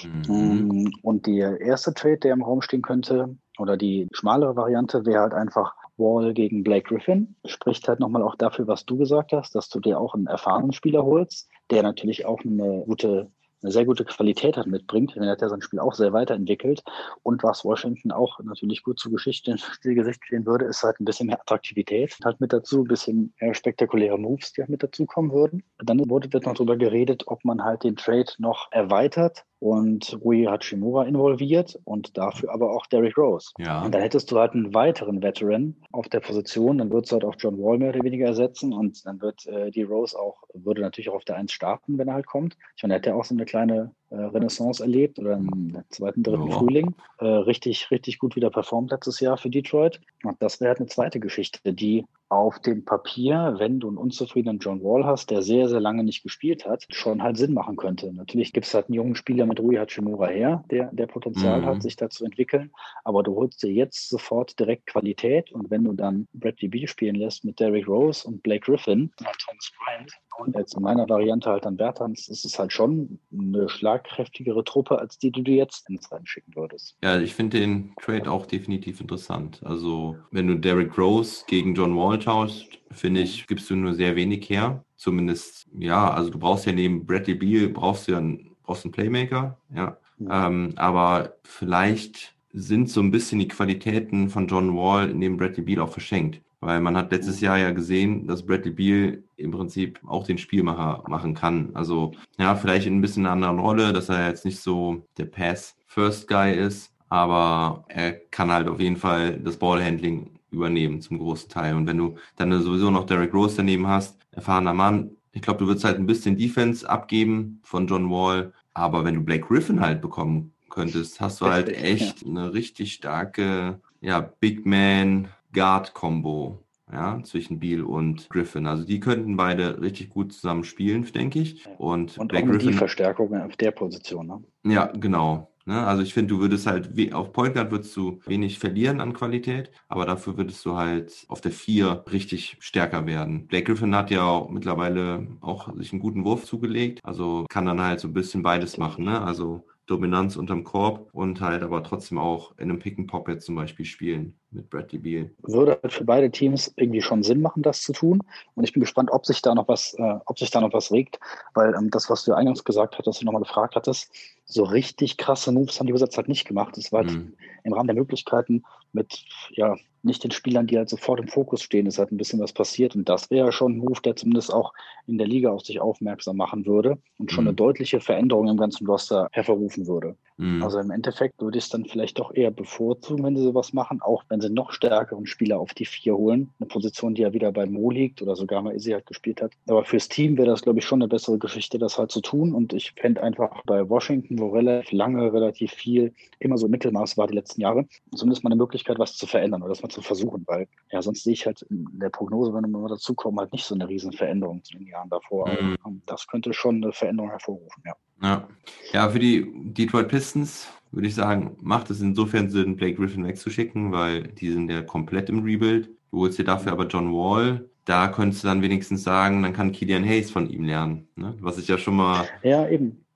Mhm. Ähm, und der erste Trade, der im Raum stehen könnte, oder die schmalere Variante wäre halt einfach Wall gegen Blake Griffin. Spricht halt nochmal auch dafür, was du gesagt hast, dass du dir auch einen erfahrenen Spieler holst, der natürlich auch eine gute eine sehr gute Qualität hat mitbringt. Er hat ja sein Spiel auch sehr weiterentwickelt. Und was Washington auch natürlich gut zu Geschichte *laughs* in Gesicht stehen würde, ist halt ein bisschen mehr Attraktivität. Halt mit dazu ein bisschen spektakuläre Moves, die halt mit dazukommen würden. Dann wurde wird noch darüber geredet, ob man halt den Trade noch erweitert und Rui Hachimura involviert und dafür aber auch Derrick Rose. Ja. Und dann hättest du halt einen weiteren Veteran auf der Position, dann würdest du halt auch John Wall mehr oder weniger ersetzen und dann wird äh, die Rose auch, würde natürlich auch auf der Eins starten, wenn er halt kommt. Ich meine, er hat ja auch so eine kleine äh, Renaissance erlebt oder im zweiten, dritten oh. Frühling. Äh, richtig, richtig gut wieder performt letztes Jahr für Detroit. Und das wäre halt eine zweite Geschichte, die auf dem Papier, wenn du einen unzufriedenen John Wall hast, der sehr, sehr lange nicht gespielt hat, schon halt Sinn machen könnte. Natürlich gibt es halt einen jungen Spieler mit Rui Hachimura her, der, der Potenzial mhm. hat, sich da zu entwickeln. Aber du holst dir jetzt sofort direkt Qualität und wenn du dann Bradley Beal spielen lässt mit Derrick Rose und Blake Griffin und Thomas Bryant und jetzt in meiner Variante halt dann Bertans, ist es halt schon eine schlagkräftigere Truppe, als die, die du jetzt ins Rennen schicken würdest. Ja, ich finde den Trade auch definitiv interessant. Also, wenn du Derrick Rose gegen John Wall tauscht, finde ich, gibst du nur sehr wenig her. Zumindest, ja, also du brauchst ja neben Bradley Beal, brauchst du ja einen, brauchst einen Playmaker, ja. ja. Ähm, aber vielleicht sind so ein bisschen die Qualitäten von John Wall neben Bradley Beal auch verschenkt. Weil man hat letztes Jahr ja gesehen, dass Bradley Beal im Prinzip auch den Spielmacher machen kann. Also ja, vielleicht in ein bisschen einer anderen Rolle, dass er jetzt nicht so der Pass-First-Guy ist, aber er kann halt auf jeden Fall das Ballhandling übernehmen zum großen Teil. Und wenn du dann sowieso noch Derek Rose daneben hast, erfahrener Mann, ich glaube, du würdest halt ein bisschen Defense abgeben von John Wall, aber wenn du Blake Griffin halt bekommen könntest, hast du halt echt eine richtig starke, ja, Big Man Guard-Combo ja, zwischen Beal und Griffin. Also die könnten beide richtig gut zusammen spielen, denke ich. Und, und auch Griffin, die Verstärkung auf der Position. Ne? Ja, genau. Ne? Also ich finde, du würdest halt, auf Point Guard würdest du wenig verlieren an Qualität, aber dafür würdest du halt auf der 4 richtig stärker werden. Blake Griffin hat ja auch mittlerweile auch sich einen guten Wurf zugelegt, also kann dann halt so ein bisschen beides machen. Ne? Also Dominanz unterm Korb und halt aber trotzdem auch in einem Pick and Pop jetzt zum Beispiel spielen mit Bradley Beal. Würde halt für beide Teams irgendwie schon Sinn machen, das zu tun. Und ich bin gespannt, ob sich da noch was, äh, ob sich da noch was regt, weil ähm, das, was du eingangs gesagt hast, dass du nochmal gefragt hattest, so richtig krasse Moves haben die Wizards halt nicht gemacht. Es war halt mhm. im Rahmen der Möglichkeiten mit ja nicht den Spielern, die halt sofort im Fokus stehen, ist halt ein bisschen was passiert. Und das wäre ja schon ein Move, der zumindest auch in der Liga auf sich aufmerksam machen würde und schon mhm. eine deutliche Veränderung im ganzen Roster hervorrufen würde. Mhm. Also im Endeffekt würde ich es dann vielleicht doch eher bevorzugen, wenn sie sowas machen, auch wenn sie noch stärkeren Spieler auf die vier holen. Eine Position, die ja wieder bei Mo liegt oder sogar mal Izzy halt gespielt hat. Aber fürs Team wäre das, glaube ich, schon eine bessere Geschichte, das halt zu tun. Und ich fände einfach bei Washington, wo relativ lange, relativ viel immer so Mittelmaß war die letzten Jahre, zumindest mal eine Möglichkeit, was zu verändern oder das mal zu versuchen, weil ja, sonst sehe ich halt in der Prognose, wenn wir mal dazukommen, halt nicht so eine riesen Veränderung zu den Jahren davor. Mhm. Das könnte schon eine Veränderung hervorrufen, ja. Ja. ja, für die Detroit Pistons würde ich sagen, macht es insofern Sinn, Blake Griffin wegzuschicken, weil die sind ja komplett im Rebuild. Du holst dir dafür aber John Wall. Da könntest du dann wenigstens sagen, dann kann Killian Hayes von ihm lernen. Ne? Was ich ja schon mal ja,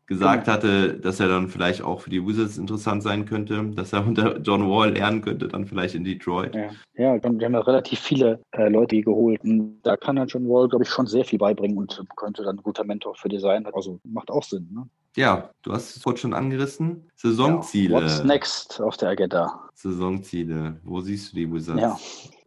gesagt genau. hatte, dass er dann vielleicht auch für die Wizards interessant sein könnte, dass er *laughs* unter John Wall lernen könnte, dann vielleicht in Detroit. Ja, ja wir haben ja relativ viele äh, Leute geholt. Und da kann er John Wall, glaube ich, schon sehr viel beibringen und könnte dann ein guter Mentor für die sein. Also macht auch Sinn. Ne? Ja, du hast es vorhin schon angerissen. Saisonziele. Ja, what's next auf der Agenda? Saisonziele. Wo siehst du die Wizards? Ja.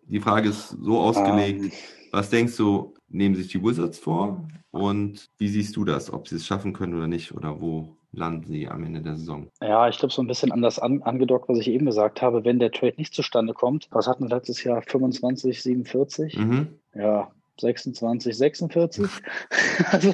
Die Frage ist so ausgelegt. Ähm. was denkst du, nehmen sich die Wizards vor? Und wie siehst du das, ob sie es schaffen können oder nicht? Oder wo landen sie am Ende der Saison? Ja, ich glaube, so ein bisschen anders an, angedockt, was ich eben gesagt habe. Wenn der Trade nicht zustande kommt, was hatten wir letztes Jahr? 25, 47? Mhm. Ja, 26, 46. *laughs* also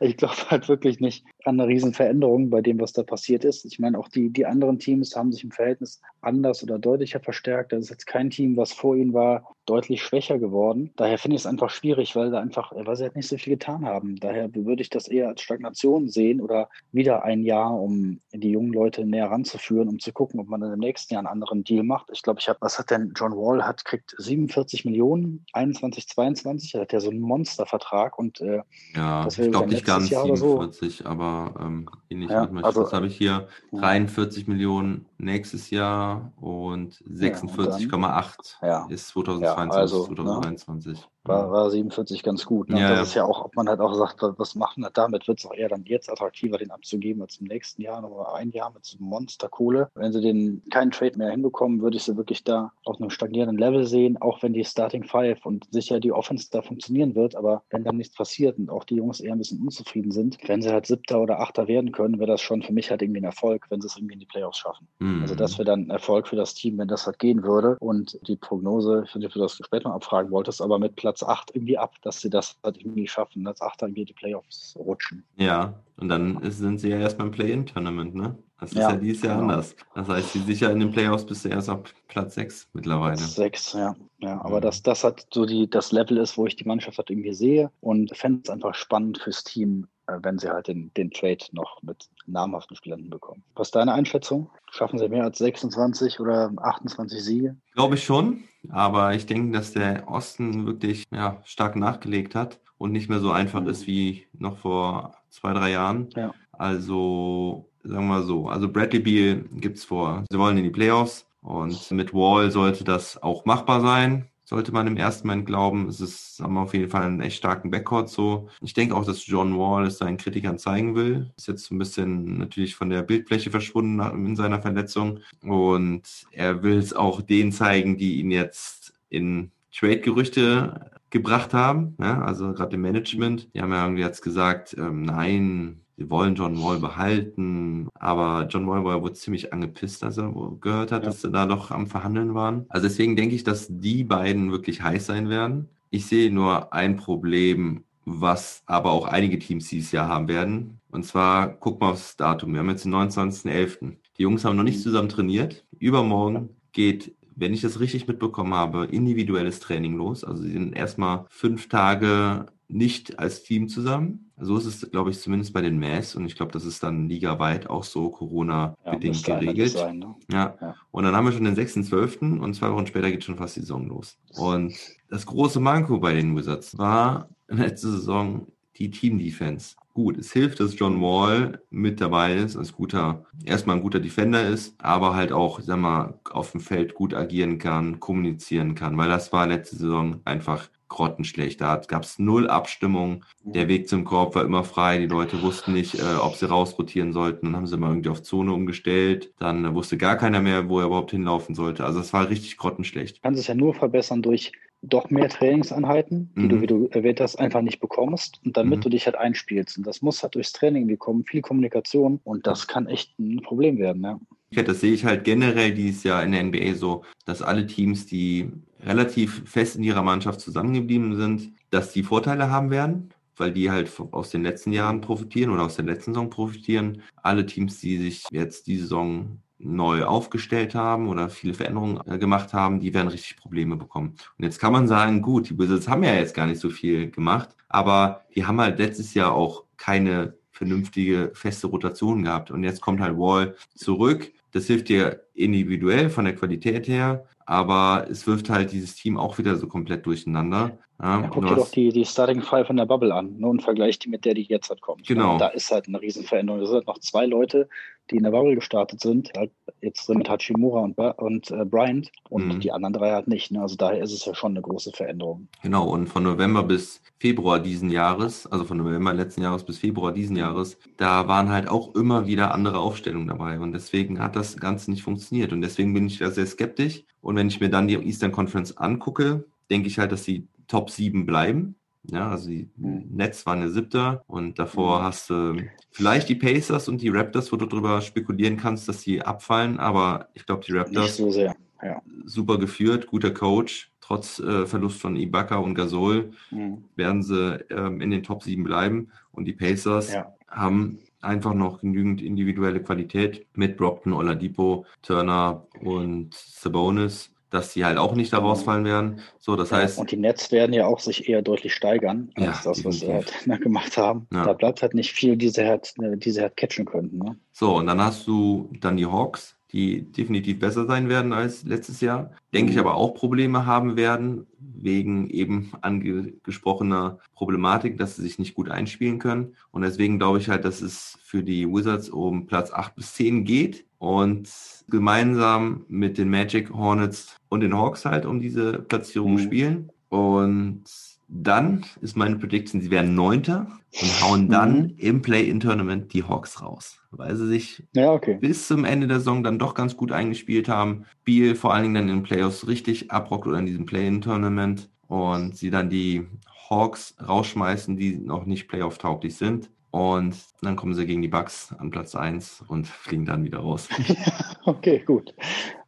ich glaube halt wirklich nicht an eine Riesenveränderung bei dem, was da passiert ist. Ich meine, auch die, die anderen Teams haben sich im Verhältnis anders oder deutlicher verstärkt. Das ist jetzt kein Team, was vor ihnen war, deutlich schwächer geworden. Daher finde ich es einfach schwierig, weil da einfach, weil sie halt nicht so viel getan haben. Daher würde ich das eher als Stagnation sehen oder wieder ein Jahr, um die jungen Leute näher ranzuführen, um zu gucken, ob man dann im nächsten Jahr einen anderen Deal macht. Ich glaube, ich habe, was hat denn John Wall hat, kriegt 47 Millionen, 21, 22, er hat ja so einen Monstervertrag und äh, ja, ich glaube nicht ganz Jahr 47, so. aber ähm, ähnlich. Ja, also, habe ich hier? 43 ja. Millionen nächstes Jahr und 46,8 ja, ist 2022, also, 2023. Ne? War, war 47 ganz gut. Ne? Ja, das ist ja auch, ob man halt auch sagt, was machen wir damit, wird es auch eher dann jetzt attraktiver, den abzugeben als im nächsten Jahr, noch ein Jahr mit so Monsterkohle. Wenn sie den keinen Trade mehr hinbekommen, würde ich sie wirklich da auf einem stagnierenden Level sehen, auch wenn die Starting Five und sicher die Offense da funktionieren wird, aber wenn dann nichts passiert und auch die Jungs eher ein bisschen unzufrieden sind, wenn sie halt Siebter oder Achter werden können, wäre das schon für mich halt irgendwie ein Erfolg, wenn sie es irgendwie in die Playoffs schaffen. Mhm. Also das wäre dann ein Erfolg für das Team, wenn das halt gehen würde und die Prognose, ich weiß nicht, ob du das später noch abfragen wolltest, aber mit Platz Platz 8 irgendwie ab, dass sie das halt irgendwie schaffen, als Achter irgendwie die Playoffs rutschen. Ja, und dann sind sie ja erst beim Play-In-Tournament, ne? Das ist ja, ja dieses Jahr genau. anders. Das heißt, sie sicher in den Playoffs bist du erst auf Platz 6 mittlerweile. Platz 6, ja. Ja, aber mhm. dass das halt so die, das Level ist, wo ich die Mannschaft halt irgendwie sehe und fände es einfach spannend fürs Team, wenn sie halt den, den Trade noch mit namhaften Spielern hinbekommen. Was ist deine Einschätzung? Schaffen sie mehr als 26 oder 28 Siege? Glaube ich schon, aber ich denke, dass der Osten wirklich ja, stark nachgelegt hat und nicht mehr so einfach mhm. ist wie noch vor zwei, drei Jahren. Ja. Also sagen wir mal so, also Bradley Beal gibt es vor. Sie wollen in die Playoffs und mit Wall sollte das auch machbar sein sollte man im ersten Moment glauben. Es ist haben auf jeden Fall einen echt starken Backcourt so. Ich denke auch, dass John Wall es seinen Kritikern zeigen will. Ist jetzt ein bisschen natürlich von der Bildfläche verschwunden in seiner Verletzung. Und er will es auch denen zeigen, die ihn jetzt in Trade-Gerüchte gebracht haben. Ja, also gerade im Management. Die haben ja irgendwie jetzt gesagt, ähm, nein, sie wollen John Wall behalten, aber John Wall war wohl ziemlich angepisst, als er gehört hat, ja. dass sie da noch am Verhandeln waren. Also deswegen denke ich, dass die beiden wirklich heiß sein werden. Ich sehe nur ein Problem, was aber auch einige Teams dieses Jahr haben werden. Und zwar, guck mal aufs Datum. Wir haben jetzt den 29.11. Die Jungs haben noch nicht zusammen trainiert. Übermorgen geht, wenn ich das richtig mitbekommen habe, individuelles Training los. Also sie sind erstmal fünf Tage nicht als Team zusammen. So ist es, glaube ich, zumindest bei den Mass und ich glaube, das ist dann ligaweit auch so Corona-bedingt müsste geregelt. Sein, ne? Ja. Ja. Und dann haben wir schon den 6.12. und zwei Wochen später geht schon fast die Saison los. Und das große Manko bei den Wizards war *laughs* letzte Saison die Team-Defense. Gut, es hilft, dass John Wall mit dabei ist, als guter, erstmal ein guter Defender ist, aber halt auch, sag mal, auf dem Feld gut agieren kann, kommunizieren kann, weil das war letzte Saison einfach grottenschlecht. Da gab es null Abstimmung. Der Weg zum Korb war immer frei. Die Leute wussten nicht, äh, ob sie rausrotieren sollten. Dann haben sie mal irgendwie auf Zone umgestellt. Dann äh, wusste gar keiner mehr, wo er überhaupt hinlaufen sollte. Also es war richtig grottenschlecht. kann sich ja nur verbessern durch doch mehr Trainingseinheiten, die Mhm. du, wie du erwähnt hast, einfach nicht bekommst und damit Mhm. du dich halt einspielst. Und das muss halt durchs Training irgendwie kommen, viel Kommunikation und das kann echt ein Problem werden. Ja. Ja, das sehe ich halt generell dieses Jahr in der NBA so, dass alle Teams, die relativ fest in ihrer Mannschaft zusammengeblieben sind, dass die Vorteile haben werden, weil die halt aus den letzten Jahren profitieren oder aus der letzten Saison profitieren. Alle Teams, die sich jetzt die Saison neu aufgestellt haben oder viele Veränderungen äh, gemacht haben, die werden richtig Probleme bekommen. Und jetzt kann man sagen, gut, die Wizards haben ja jetzt gar nicht so viel gemacht, aber die haben halt letztes Jahr auch keine vernünftige feste Rotation gehabt. Und jetzt kommt halt Wall zurück. Das hilft dir individuell von der Qualität her, aber es wirft halt dieses Team auch wieder so komplett durcheinander. Ja, Ja, guck dir doch die, die Starting Five in der Bubble an ne, und vergleich die mit der, die jetzt halt kommt. Genau. Und da ist halt eine Riesenveränderung. Es sind halt noch zwei Leute, die in der Bubble gestartet sind, halt jetzt drin mit Hachimura und, und äh, Bryant und Mhm. die anderen drei halt nicht. Ne? Also daher ist es ja schon eine große Veränderung. Genau, und von November bis Februar diesen Jahres, also von November letzten Jahres bis Februar diesen Jahres, da waren halt auch immer wieder andere Aufstellungen dabei. Und deswegen hat das Ganze nicht funktioniert. Und deswegen bin ich da sehr skeptisch. Und wenn ich mir dann die Eastern Conference angucke, denke ich halt, dass die Top 7 bleiben. Ja, also die. Nets waren der Siebter und davor Mhm. hast du vielleicht die Pacers und die Raptors, wo du drüber spekulieren kannst, dass die abfallen, aber ich glaube, die Raptors so sehr. Ja. super geführt, guter Coach, trotz äh, Verlust von Ibaka und Gasol Mhm. werden sie ähm, in den Top 7 bleiben. Und die Pacers Ja. haben einfach noch genügend individuelle Qualität mit Brockton, Oladipo, Turner und Sabonis, dass sie halt auch nicht da rausfallen werden. So, das heißt, und die Nets werden ja auch sich eher deutlich steigern als Ja, das, was sie halt *laughs* gemacht haben. Ja. Da bleibt halt nicht viel, die sie halt, die sie halt catchen könnten. Ne? so, und dann hast du dann die Hawks, die definitiv besser sein werden als letztes Jahr. Denke ich Mhm. aber auch Probleme haben werden, wegen eben angesprochener Problematik, dass sie sich nicht gut einspielen können. Und deswegen glaube ich halt, dass es für die Wizards um Platz 8 bis 10 geht und gemeinsam mit den Magic Hornets und den Hawks halt um diese Platzierung Mhm. spielen. Und dann ist meine Prediction, sie werden Neunter und hauen dann Mhm. im Play-In-Tournament die Hawks raus, weil sie sich Ja, okay. bis zum Ende der Saison dann doch ganz gut eingespielt haben. Biel vor allen Dingen dann in den Playoffs richtig abrockt oder in diesem Play-In-Tournament und sie dann die Hawks rausschmeißen, die noch nicht Playoff-tauglich sind. Und dann kommen sie gegen die Bucks an Platz 1 und fliegen dann wieder raus. *laughs* Okay, gut.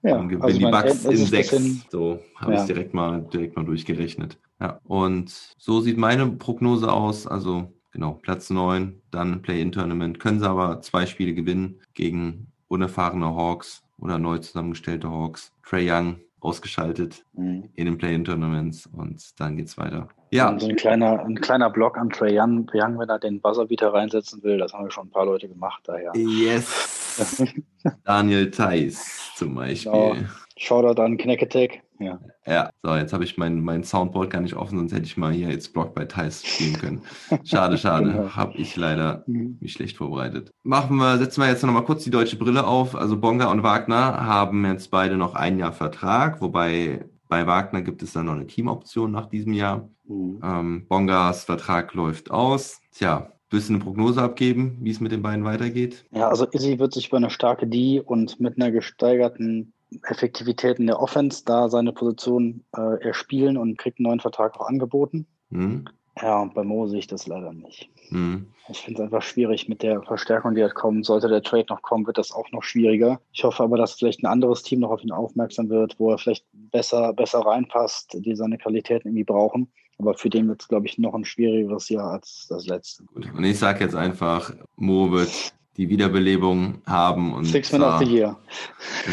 Ja, Dann gewinnen also die Bucks End- in es ist ein 6. bisschen- So habe ich Ja. es direkt mal, direkt mal durchgerechnet. Ja, und so sieht meine Prognose aus. Also genau, Platz 9, dann Play-In-Tournament. Können sie aber zwei Spiele gewinnen gegen unerfahrene Hawks oder neu zusammengestellte Hawks. Trey Young ausgeschaltet Mhm. in den Play-In-Tournaments und dann geht's weiter. Ja, Und so ein kleiner, ein kleiner Block an Trey Young, Young, wenn er den Buzzerbeater reinsetzen will, das haben wir schon ein paar Leute gemacht, daher. yes. *laughs* Daniel Theiss zum Beispiel. Genau. Shoutout an Knack Attack. Ja. Ja, so, jetzt habe ich mein, mein Soundboard gar nicht offen, sonst hätte ich mal hier jetzt Block bei Thais spielen können. *laughs* Schade, schade. Genau. Habe ich leider Mhm. mich schlecht vorbereitet. Machen wir, setzen wir jetzt noch mal kurz die deutsche Brille auf. Also Bonga und Wagner haben jetzt beide noch ein Jahr Vertrag, wobei bei Wagner gibt es dann noch eine Teamoption nach diesem Jahr. Mhm. Ähm, Bongas Vertrag läuft aus. Tja, willst du eine Prognose abgeben, wie es mit den beiden weitergeht? Ja, also Izzy wird sich über eine starke D und mit einer gesteigerten Effektivität in der Offense da seine Position äh, erspielen und kriegt einen neuen Vertrag auch angeboten. Hm? Ja, und bei Mo sehe ich das leider nicht. Hm. Ich finde es einfach schwierig mit der Verstärkung, die halt kommt. Sollte der Trade noch kommen, wird das auch noch schwieriger. Ich hoffe aber, dass vielleicht ein anderes Team noch auf ihn aufmerksam wird, wo er vielleicht besser, besser reinpasst, die seine Qualitäten irgendwie brauchen. Aber für den wird es, glaube ich, noch ein schwierigeres Jahr als das letzte. Gut. Und ich sage jetzt einfach, Mo wird die Wiederbelebung haben. Und Six Man of the Year.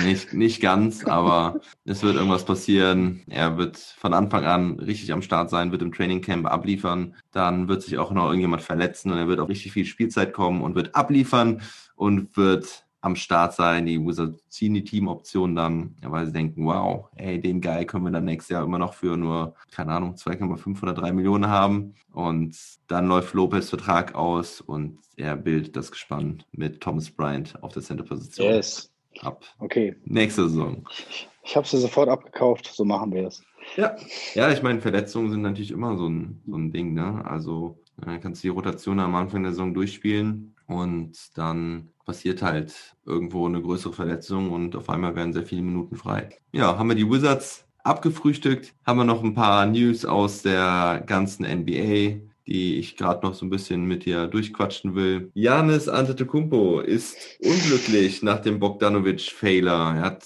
Nicht, nicht ganz, *laughs* aber es wird irgendwas passieren. Er wird von Anfang an richtig am Start sein, wird im Trainingcamp abliefern. Dann wird sich auch noch irgendjemand verletzen und er wird auch richtig viel Spielzeit kommen und wird abliefern und wird am Start sein. Die Wizards ziehen die Teamoption dann, weil sie denken, wow, ey, den Guy können wir dann nächstes Jahr immer noch für nur, keine Ahnung, 2,5 oder 3 Millionen haben. Und dann läuft Lopez Vertrag aus und er bildet das Gespann mit Thomas Bryant auf der Center-Position. Yes. Ab. Okay. Nächste Saison. Ich, habe sie sofort abgekauft, so machen wir es. Ja, ja ich meine, Verletzungen sind natürlich immer so ein, so ein Ding, ne? Also äh, kannst du die Rotation am Anfang der Saison durchspielen und dann passiert halt irgendwo eine größere Verletzung und auf einmal werden sehr viele Minuten frei. Ja, haben wir die Wizards abgefrühstückt, haben wir noch ein paar News aus der ganzen NBA, die ich gerade noch so ein bisschen mit dir durchquatschen will. Janis Antetokounmpo ist unglücklich nach dem Bogdanovic-Failer. Er hat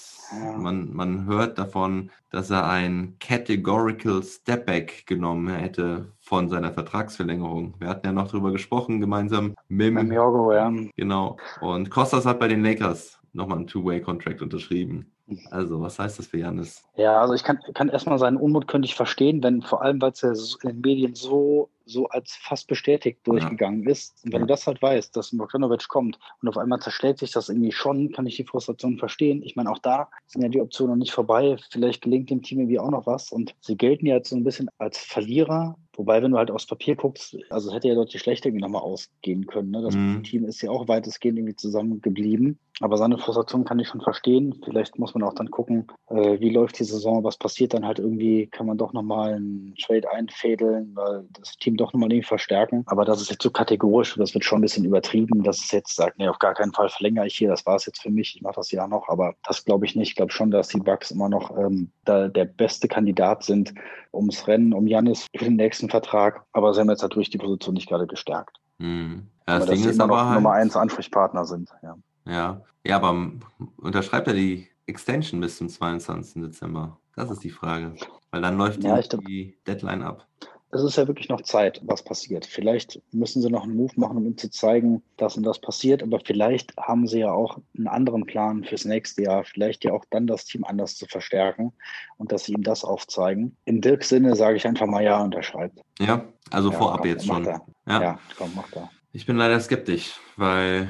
man, man hört davon, dass er ein Categorical Stepback genommen hätte von seiner Vertragsverlängerung. Wir hatten ja noch drüber gesprochen, gemeinsam mit Beim Jorgo, ja. Genau. Und Kostas hat bei den Lakers nochmal einen Two-Way-Contract unterschrieben. Also, was heißt das für Janis? Ja, also ich kann, kann erstmal seinen Unmut könnte ich verstehen, wenn vor allem, weil es ja in den Medien so, so als fast bestätigt durchgegangen ist. Und wenn du das halt weißt, dass Bogdanovic kommt und auf einmal zerschlägt sich das irgendwie schon, kann ich die Frustration verstehen. Ich meine, auch da sind ja die Optionen noch nicht vorbei. Vielleicht gelingt dem Team irgendwie auch noch was. Und sie gelten ja jetzt so ein bisschen als Verlierer Wobei, wenn du halt aufs Papier guckst, also es hätte ja deutlich schlechter irgendwie nochmal ausgehen können. Ne? Das mhm. Team ist ja auch weitestgehend irgendwie zusammengeblieben. Aber seine Frustration kann ich schon verstehen. Vielleicht muss man auch dann gucken, äh, wie läuft die Saison, was passiert dann halt irgendwie, kann man doch nochmal einen Trade einfädeln, weil das Team doch nochmal irgendwie verstärken. Aber das ist jetzt so kategorisch, das wird schon ein bisschen übertrieben, dass es jetzt sagt, nee, auf gar keinen Fall verlängere ich hier, das war es jetzt für mich, ich mache das ja noch. Aber das glaube ich nicht. Ich glaube schon, dass die Bucks immer noch ähm, da der beste Kandidat sind ums Rennen, um Janis für den nächsten Vertrag. Aber sie haben jetzt natürlich die Position nicht gerade gestärkt. Mhm. Ja, das aber Ding dass sie immer noch halt, Nummer eins Ansprechpartner sind. Ja. Ja, ja, aber unterschreibt er die Extension bis zum 22. Dezember? Das ist die Frage. Weil dann läuft ja, die, die Deadline ab. Es ist ja wirklich noch Zeit, was passiert. Vielleicht müssen sie noch einen Move machen, um ihm zu zeigen, dass und das passiert. Aber vielleicht haben sie ja auch einen anderen Plan fürs nächste Jahr. Vielleicht ja auch dann das Team anders zu verstärken und dass sie ihm das aufzeigen. In Dirks Sinne sage ich einfach mal ja, unterschreibt. Ja, also ja, vorab komm, jetzt schon. Ja. ja, komm, mach da. Ich bin leider skeptisch, weil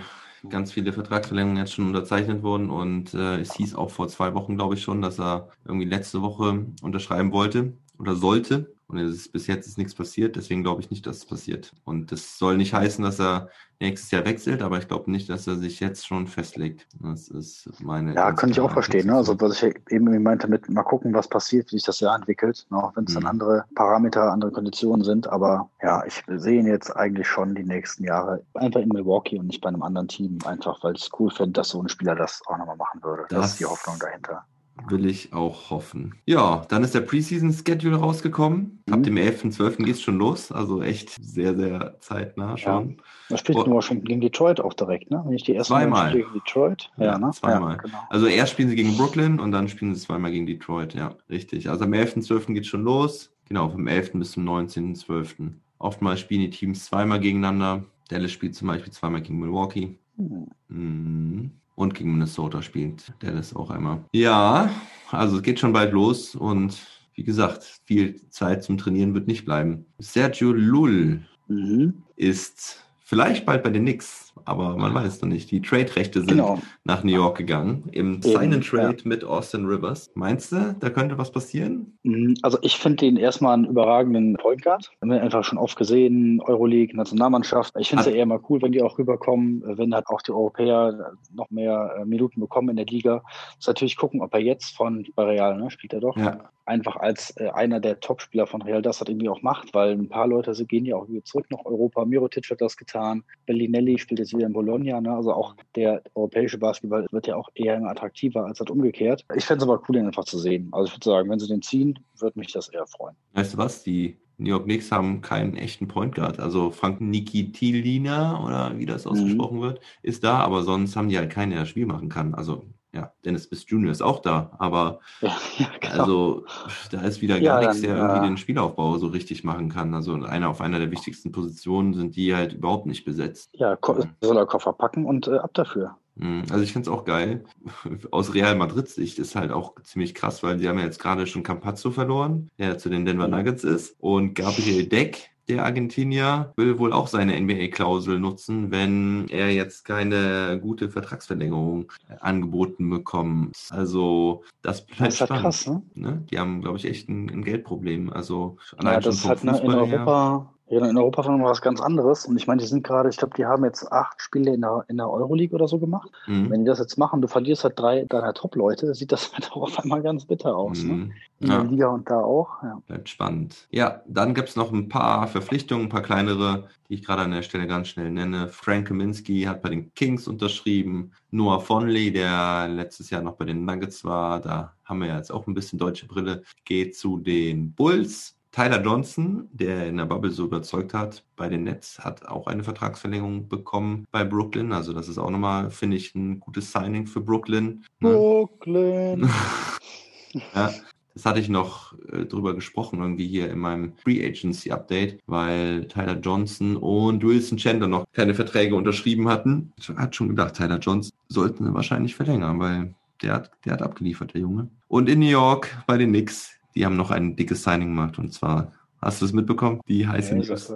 ganz viele Vertragsverlängerungen jetzt schon unterzeichnet wurden und äh, es hieß auch vor zwei Wochen, glaube ich schon, dass er irgendwie letzte Woche unterschreiben wollte oder sollte. Und ist, bis jetzt ist nichts passiert, deswegen glaube ich nicht, dass es passiert. Und das soll nicht heißen, dass er nächstes Jahr wechselt, aber ich glaube nicht, dass er sich jetzt schon festlegt. Das ist meine. Ja, kann ich auch verstehen. Ne? Also, was ich eben meinte, mit mal gucken, was passiert, wie sich das Jahr entwickelt, ne? auch wenn es mhm. dann andere Parameter, andere Konditionen sind. Aber ja, ich sehe ihn jetzt eigentlich schon die nächsten Jahre einfach in Milwaukee und nicht bei einem anderen Team, einfach weil ich es cool finde, dass so ein Spieler das auch nochmal machen würde. Das, das ist die Hoffnung dahinter. Will ich auch hoffen. Ja, dann ist der Preseason-Schedule rausgekommen. Mhm. Ab dem 11.12. geht es schon los. Also echt sehr, sehr zeitnah schon. Ja. Da spielt oh. Washington gegen Detroit auch direkt, ne? Wenn ich die erste zweimal. gegen Detroit. Ja, ja ne? zweimal. Ja, genau. Also erst spielen sie gegen Brooklyn und dann spielen sie zweimal gegen Detroit. Ja, richtig. Also am 11.12. geht es schon los. Genau, vom 11. bis zum 19.12. Oftmals spielen die Teams zweimal gegeneinander. Dallas spielt zum Beispiel zweimal gegen Milwaukee. Mhm. Mhm. Und gegen Minnesota spielt Dallas auch einmal. Ja, also es geht schon bald los und wie gesagt, viel Zeit zum Trainieren wird nicht bleiben. Sergio Lull mhm. ist vielleicht bald bei den Knicks, aber man weiß noch nicht. Die Trade-Rechte sind genau. nach New York gegangen im Sign-and-Trade ja. mit Austin Rivers. Meinst du, da könnte was passieren? Mhm, also ich finde ihn erstmal einen überragenden Point Guard. Wir haben ihn einfach schon oft gesehen, Euroleague, Nationalmannschaft. Ich finde es ja eher mal cool, wenn die auch rüberkommen, wenn halt auch die Europäer noch mehr äh, Minuten bekommen in der Liga. Muss natürlich gucken, ob er jetzt von bei Real, ne, spielt er doch, ja einfach als äh, einer der Topspieler von Real das hat irgendwie auch macht, weil ein paar Leute sie gehen ja auch wieder zurück nach Europa. Mirotic hat das getan, Bellinelli spielt jetzt wieder in Bologna, ne? also auch der europäische Basketball wird ja auch eher immer attraktiver als halt umgekehrt. Ich fände es aber cool, ihn einfach zu sehen. Also ich würde sagen, wenn sie den ziehen, würde mich das eher freuen. Weißt du was, die New York Knicks haben keinen echten Point Guard. Also Frank Nikitilina oder wie das mhm. ausgesprochen mhm. wird, ist da, aber sonst haben die halt keinen, der das Spiel machen kann. Also ja, Dennis Smith Jr. ist auch da, aber Ja, *laughs* ja, genau. also da ist wieder Ja, gar nichts, dann, der irgendwie den Spielaufbau so richtig machen kann. Also einer auf einer der wichtigsten Positionen sind die halt überhaupt nicht besetzt. ja, soll er Koffer packen und äh, ab dafür. Mhm. Also ich finde es auch geil. *laughs* Aus Real Madrid Sicht ist halt auch ziemlich krass, weil sie haben ja jetzt gerade schon Campazzo verloren, der zu den Denver Nuggets ist. Und Gabriel Deck, der Argentinier, will wohl auch seine NBA-Klausel nutzen, wenn er jetzt keine gute Vertragsverlängerung angeboten bekommt. Also das bleibt Das ist spannend. krass, ne? Ne? Die haben, glaube ich, echt ein, ein Geldproblem. Also Ja, allein das ist schon vom ne, in Fußball. Europa, ja, in Europa war was ganz anderes. Und ich meine, die sind gerade, ich glaube, die haben jetzt acht Spiele in der, in der Euroleague oder so gemacht. Mhm. Wenn die das jetzt machen, du verlierst halt drei deiner Top-Leute, sieht das *laughs* halt auch auf einmal ganz bitter aus. Ne? Mhm. In Ja. der Liga und da auch. Ja. Bleibt spannend. Ja, dann gibt es noch ein paar Verpflichtungen, ein paar kleinere, die ich gerade an der Stelle ganz schnell nenne. Frank Kaminski hat bei den Kings unterschrieben. Noah Fonley, der letztes Jahr noch bei den Nuggets war, da haben wir ja jetzt auch ein bisschen deutsche Brille, geht zu den Bulls. Tyler Johnson, der in der Bubble so überzeugt hat, bei den Nets, hat auch eine Vertragsverlängerung bekommen bei Brooklyn. Also das ist auch nochmal, finde ich, ein gutes Signing für Brooklyn. Ne? Brooklyn. *laughs* Ja, das hatte ich noch äh, drüber gesprochen, irgendwie hier in meinem Free Agency Update, weil Tyler Johnson und Wilson Chandler noch keine Verträge unterschrieben hatten. Ich hatte schon gedacht, Tyler Johnson sollten sie wahrscheinlich verlängern, weil der hat, der hat abgeliefert, der Junge. Und in New York bei den Knicks, die haben noch ein dickes Signing gemacht und zwar, hast du es mitbekommen? Die heiße Ja, News.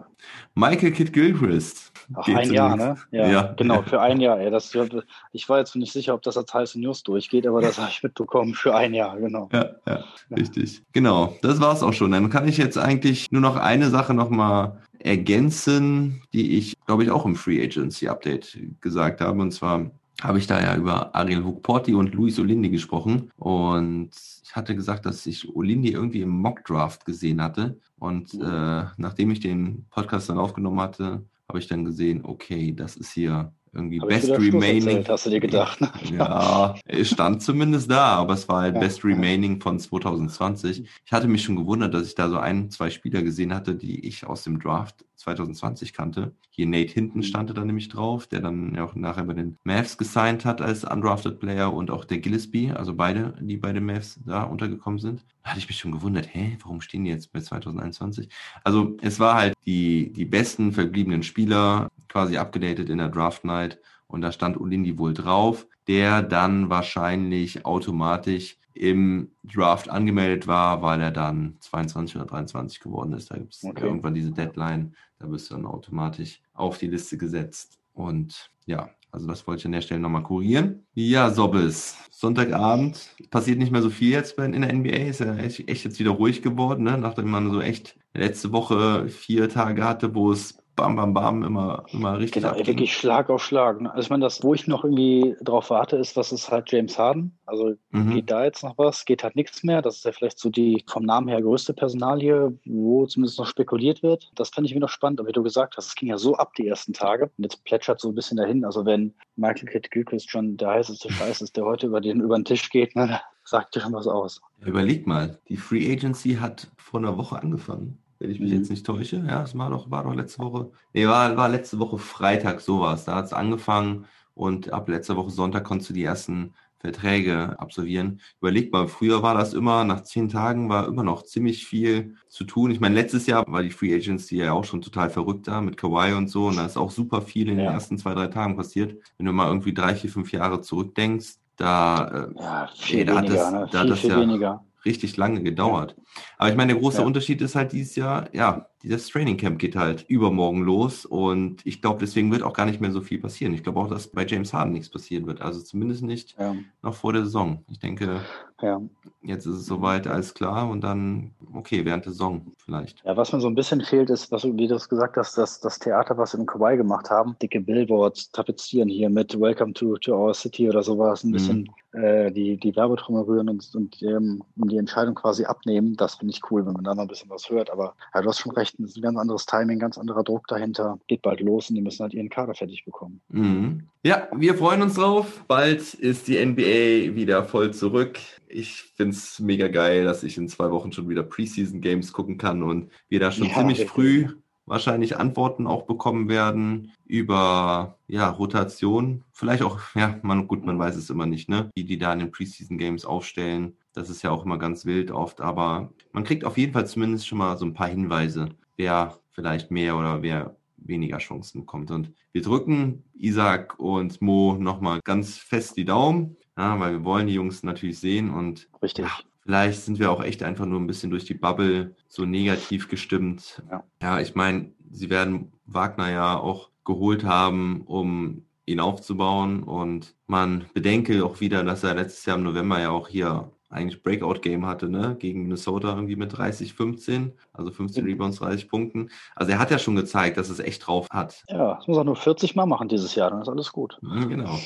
Michael Kidd Gilchrist. Ach, ein Jahr, ne? Ja, Ja. genau, für ein Jahr. Ey, das, *laughs* ich war jetzt nicht sicher, ob das als heiße News durchgeht, aber das habe ich mitbekommen. Für ein Jahr, genau. Ja, ja, richtig. Genau, das war's auch schon. Dann kann ich jetzt eigentlich nur noch eine Sache nochmal ergänzen, die ich, glaube ich, auch im Free Agency Update gesagt habe. Und zwar habe ich da ja über Ariel Hukporti und Luis Olindi gesprochen. Und ich hatte gesagt, dass ich Olindi irgendwie im Mock Draft gesehen hatte. Und äh, nachdem ich den Podcast dann aufgenommen hatte, habe ich dann gesehen, okay, das ist hier irgendwie Hab Best Remaining. hast du dir gedacht, ne? Ja, es stand zumindest da, aber es war halt Ja, Best ja. Remaining von 2020. Ich hatte mich schon gewundert, dass ich da so ein, zwei Spieler gesehen hatte, die ich aus dem Draft 2020 kannte. Hier Nate Hinton Mhm. stand da nämlich drauf, der dann ja auch nachher bei den Mavs gesigned hat als undrafted Player und auch der Gillespie, also beide, die bei den Mavs da untergekommen sind. Da hatte ich mich schon gewundert, hä, warum stehen die jetzt bei 2021? Also es war halt die, die besten verbliebenen Spieler quasi abgedatet in der Draft Night und da stand Olindi wohl drauf, der dann wahrscheinlich automatisch im Draft angemeldet war, weil er dann 22 oder 23 geworden ist. Da gibt es Okay. irgendwann diese Deadline, da bist du dann automatisch auf die Liste gesetzt. Und ja, also das wollte ich an der Stelle nochmal kurieren. Ja, Sobbes. Sonntagabend passiert nicht mehr so viel jetzt bei- in der NBA. Ist ja echt, echt jetzt wieder ruhig geworden, ne? nachdem man so echt letzte Woche vier Tage hatte, wo es bam, bam, bam immer, immer richtig Genau, abging. wirklich Schlag auf Schlag. Also ich meine, das, wo ich noch irgendwie drauf warte, ist, was ist halt James Harden? Also Mhm. geht da jetzt noch was? Geht halt nichts mehr. Das ist ja vielleicht so die vom Namen her größte Personalie, wo zumindest noch spekuliert wird. Das fand ich mir noch spannend. Aber wie du gesagt hast, es ging ja so ab die ersten Tage. Und jetzt plätschert so ein bisschen dahin. Also wenn Michael Kidd Gilchrist schon der heißeste Scheiß ist, der heute über den, über den Tisch geht, ne, *laughs* sagt dir schon was aus. Überleg mal, die Free Agency hat vor einer Woche angefangen. Wenn ich mich Mhm. jetzt nicht täusche. Ja, es war doch, war doch letzte Woche. Nee, war, war letzte Woche Freitag sowas. Da hat es angefangen und ab letzter Woche Sonntag konntest du die ersten Verträge absolvieren. Überleg mal, früher war das immer, nach zehn Tagen war immer noch ziemlich viel zu tun. Ich meine, letztes Jahr war die Free Agency ja auch schon total verrückt da mit Kawhi und so. Und da ist auch super viel in den Ja. ersten zwei, drei Tagen passiert. Wenn du mal irgendwie drei, vier, fünf Jahre zurückdenkst, da äh, Ja, Ey, da hat weniger, das- ne? da hat Viel, das viel ja- weniger. richtig lange gedauert. Aber ich meine, der große Ja. Unterschied ist halt dieses Jahr, ja, dieses Training Camp geht halt übermorgen los und ich glaube, deswegen wird auch gar nicht mehr so viel passieren. Ich glaube auch, dass bei James Harden nichts passieren wird. Also zumindest nicht Ja, noch vor der Saison. Ich denke, ja. jetzt ist es soweit, alles klar und dann, okay, während der Saison vielleicht. Ja, was mir so ein bisschen fehlt, ist, was du, wie du es gesagt hast, dass das Theater, was wir im Kauai gemacht haben, dicke Billboards tapezieren hier mit Welcome to, to our city oder sowas, ein Mhm. bisschen äh, die, die Werbetrommel rühren und, und ähm, die Entscheidung quasi abnehmen. Das finde ich cool, wenn man da noch ein bisschen was hört. Aber ja, du hast schon recht, es ist ein ganz anderes Timing, ganz anderer Druck dahinter. Geht bald los und die müssen halt ihren Kader fertig bekommen. Mhm. Ja, wir freuen uns drauf. Bald ist die NBA wieder voll zurück. Ich finde es mega geil, dass ich in zwei Wochen schon wieder Preseason Games gucken kann und wir da schon Ja, ziemlich richtig. früh wahrscheinlich Antworten auch bekommen werden über ja, Rotation. Vielleicht auch, ja, man, gut, man weiß es immer nicht, ne? Die, die da in den Preseason Games aufstellen. Das ist ja auch immer ganz wild oft, aber man kriegt auf jeden Fall zumindest schon mal so ein paar Hinweise, wer vielleicht mehr oder wer weniger Chancen bekommt. Und wir drücken Isaac und Mo nochmal ganz fest die Daumen, ja, weil wir wollen die Jungs natürlich sehen und Richtig. Ja, vielleicht sind wir auch echt einfach nur ein bisschen durch die Bubble so negativ gestimmt. Ja, ja ich meine, sie werden Wagner ja auch geholt haben, um ihn aufzubauen und man bedenke auch wieder, dass er letztes Jahr im November ja auch hier eigentlich Breakout-Game hatte, ne? Gegen Minnesota irgendwie mit 30, 15, also 15 Mhm. Rebounds, 30 Punkten. Also er hat ja schon gezeigt, dass es echt drauf hat. Ja, das muss er nur 40 Mal machen dieses Jahr, dann ist alles gut. Mhm, *laughs* Genau.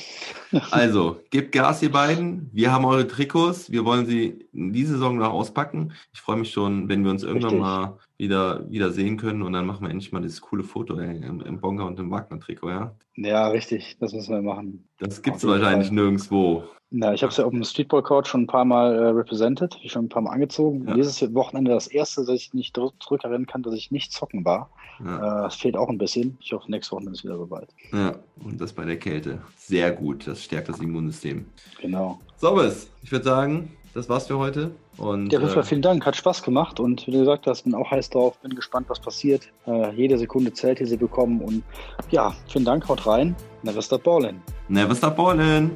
Also, gebt Gas, ihr beiden. Wir haben eure Trikots. Wir wollen sie in diese Saison noch auspacken. Ich freue mich schon, wenn wir uns irgendwann Richtig. mal wieder, wieder sehen können und dann machen wir endlich mal dieses coole Foto ey, im, im Bonga und im Wagner-Trikot, ja? Ja, richtig, das müssen wir machen. Das gibt es wahrscheinlich Fall. nirgendwo. Ja, ich habe es ja auf dem Streetball Court schon ein paar Mal äh, represented, schon ein paar Mal angezogen. Ja. Dieses Wochenende das erste, dass ich nicht zurückerinnern kann, dass ich nicht zocken war. Ja, Äh, Es fehlt auch ein bisschen. Ich hoffe, nächste Woche ist es wieder soweit. ja. Und das bei der Kälte. Sehr gut. Das stärkt das Immunsystem. Genau. So, bis. Ich würde sagen, das war's für heute. Und Ja, Fall äh, vielen Dank, hat Spaß gemacht und wie du gesagt hast, bin auch heiß drauf, bin gespannt, was passiert. Äh, jede Sekunde zählt, die sie bekommen und ja, vielen Dank, haut rein. Never stop ballin'. never stop ballin'.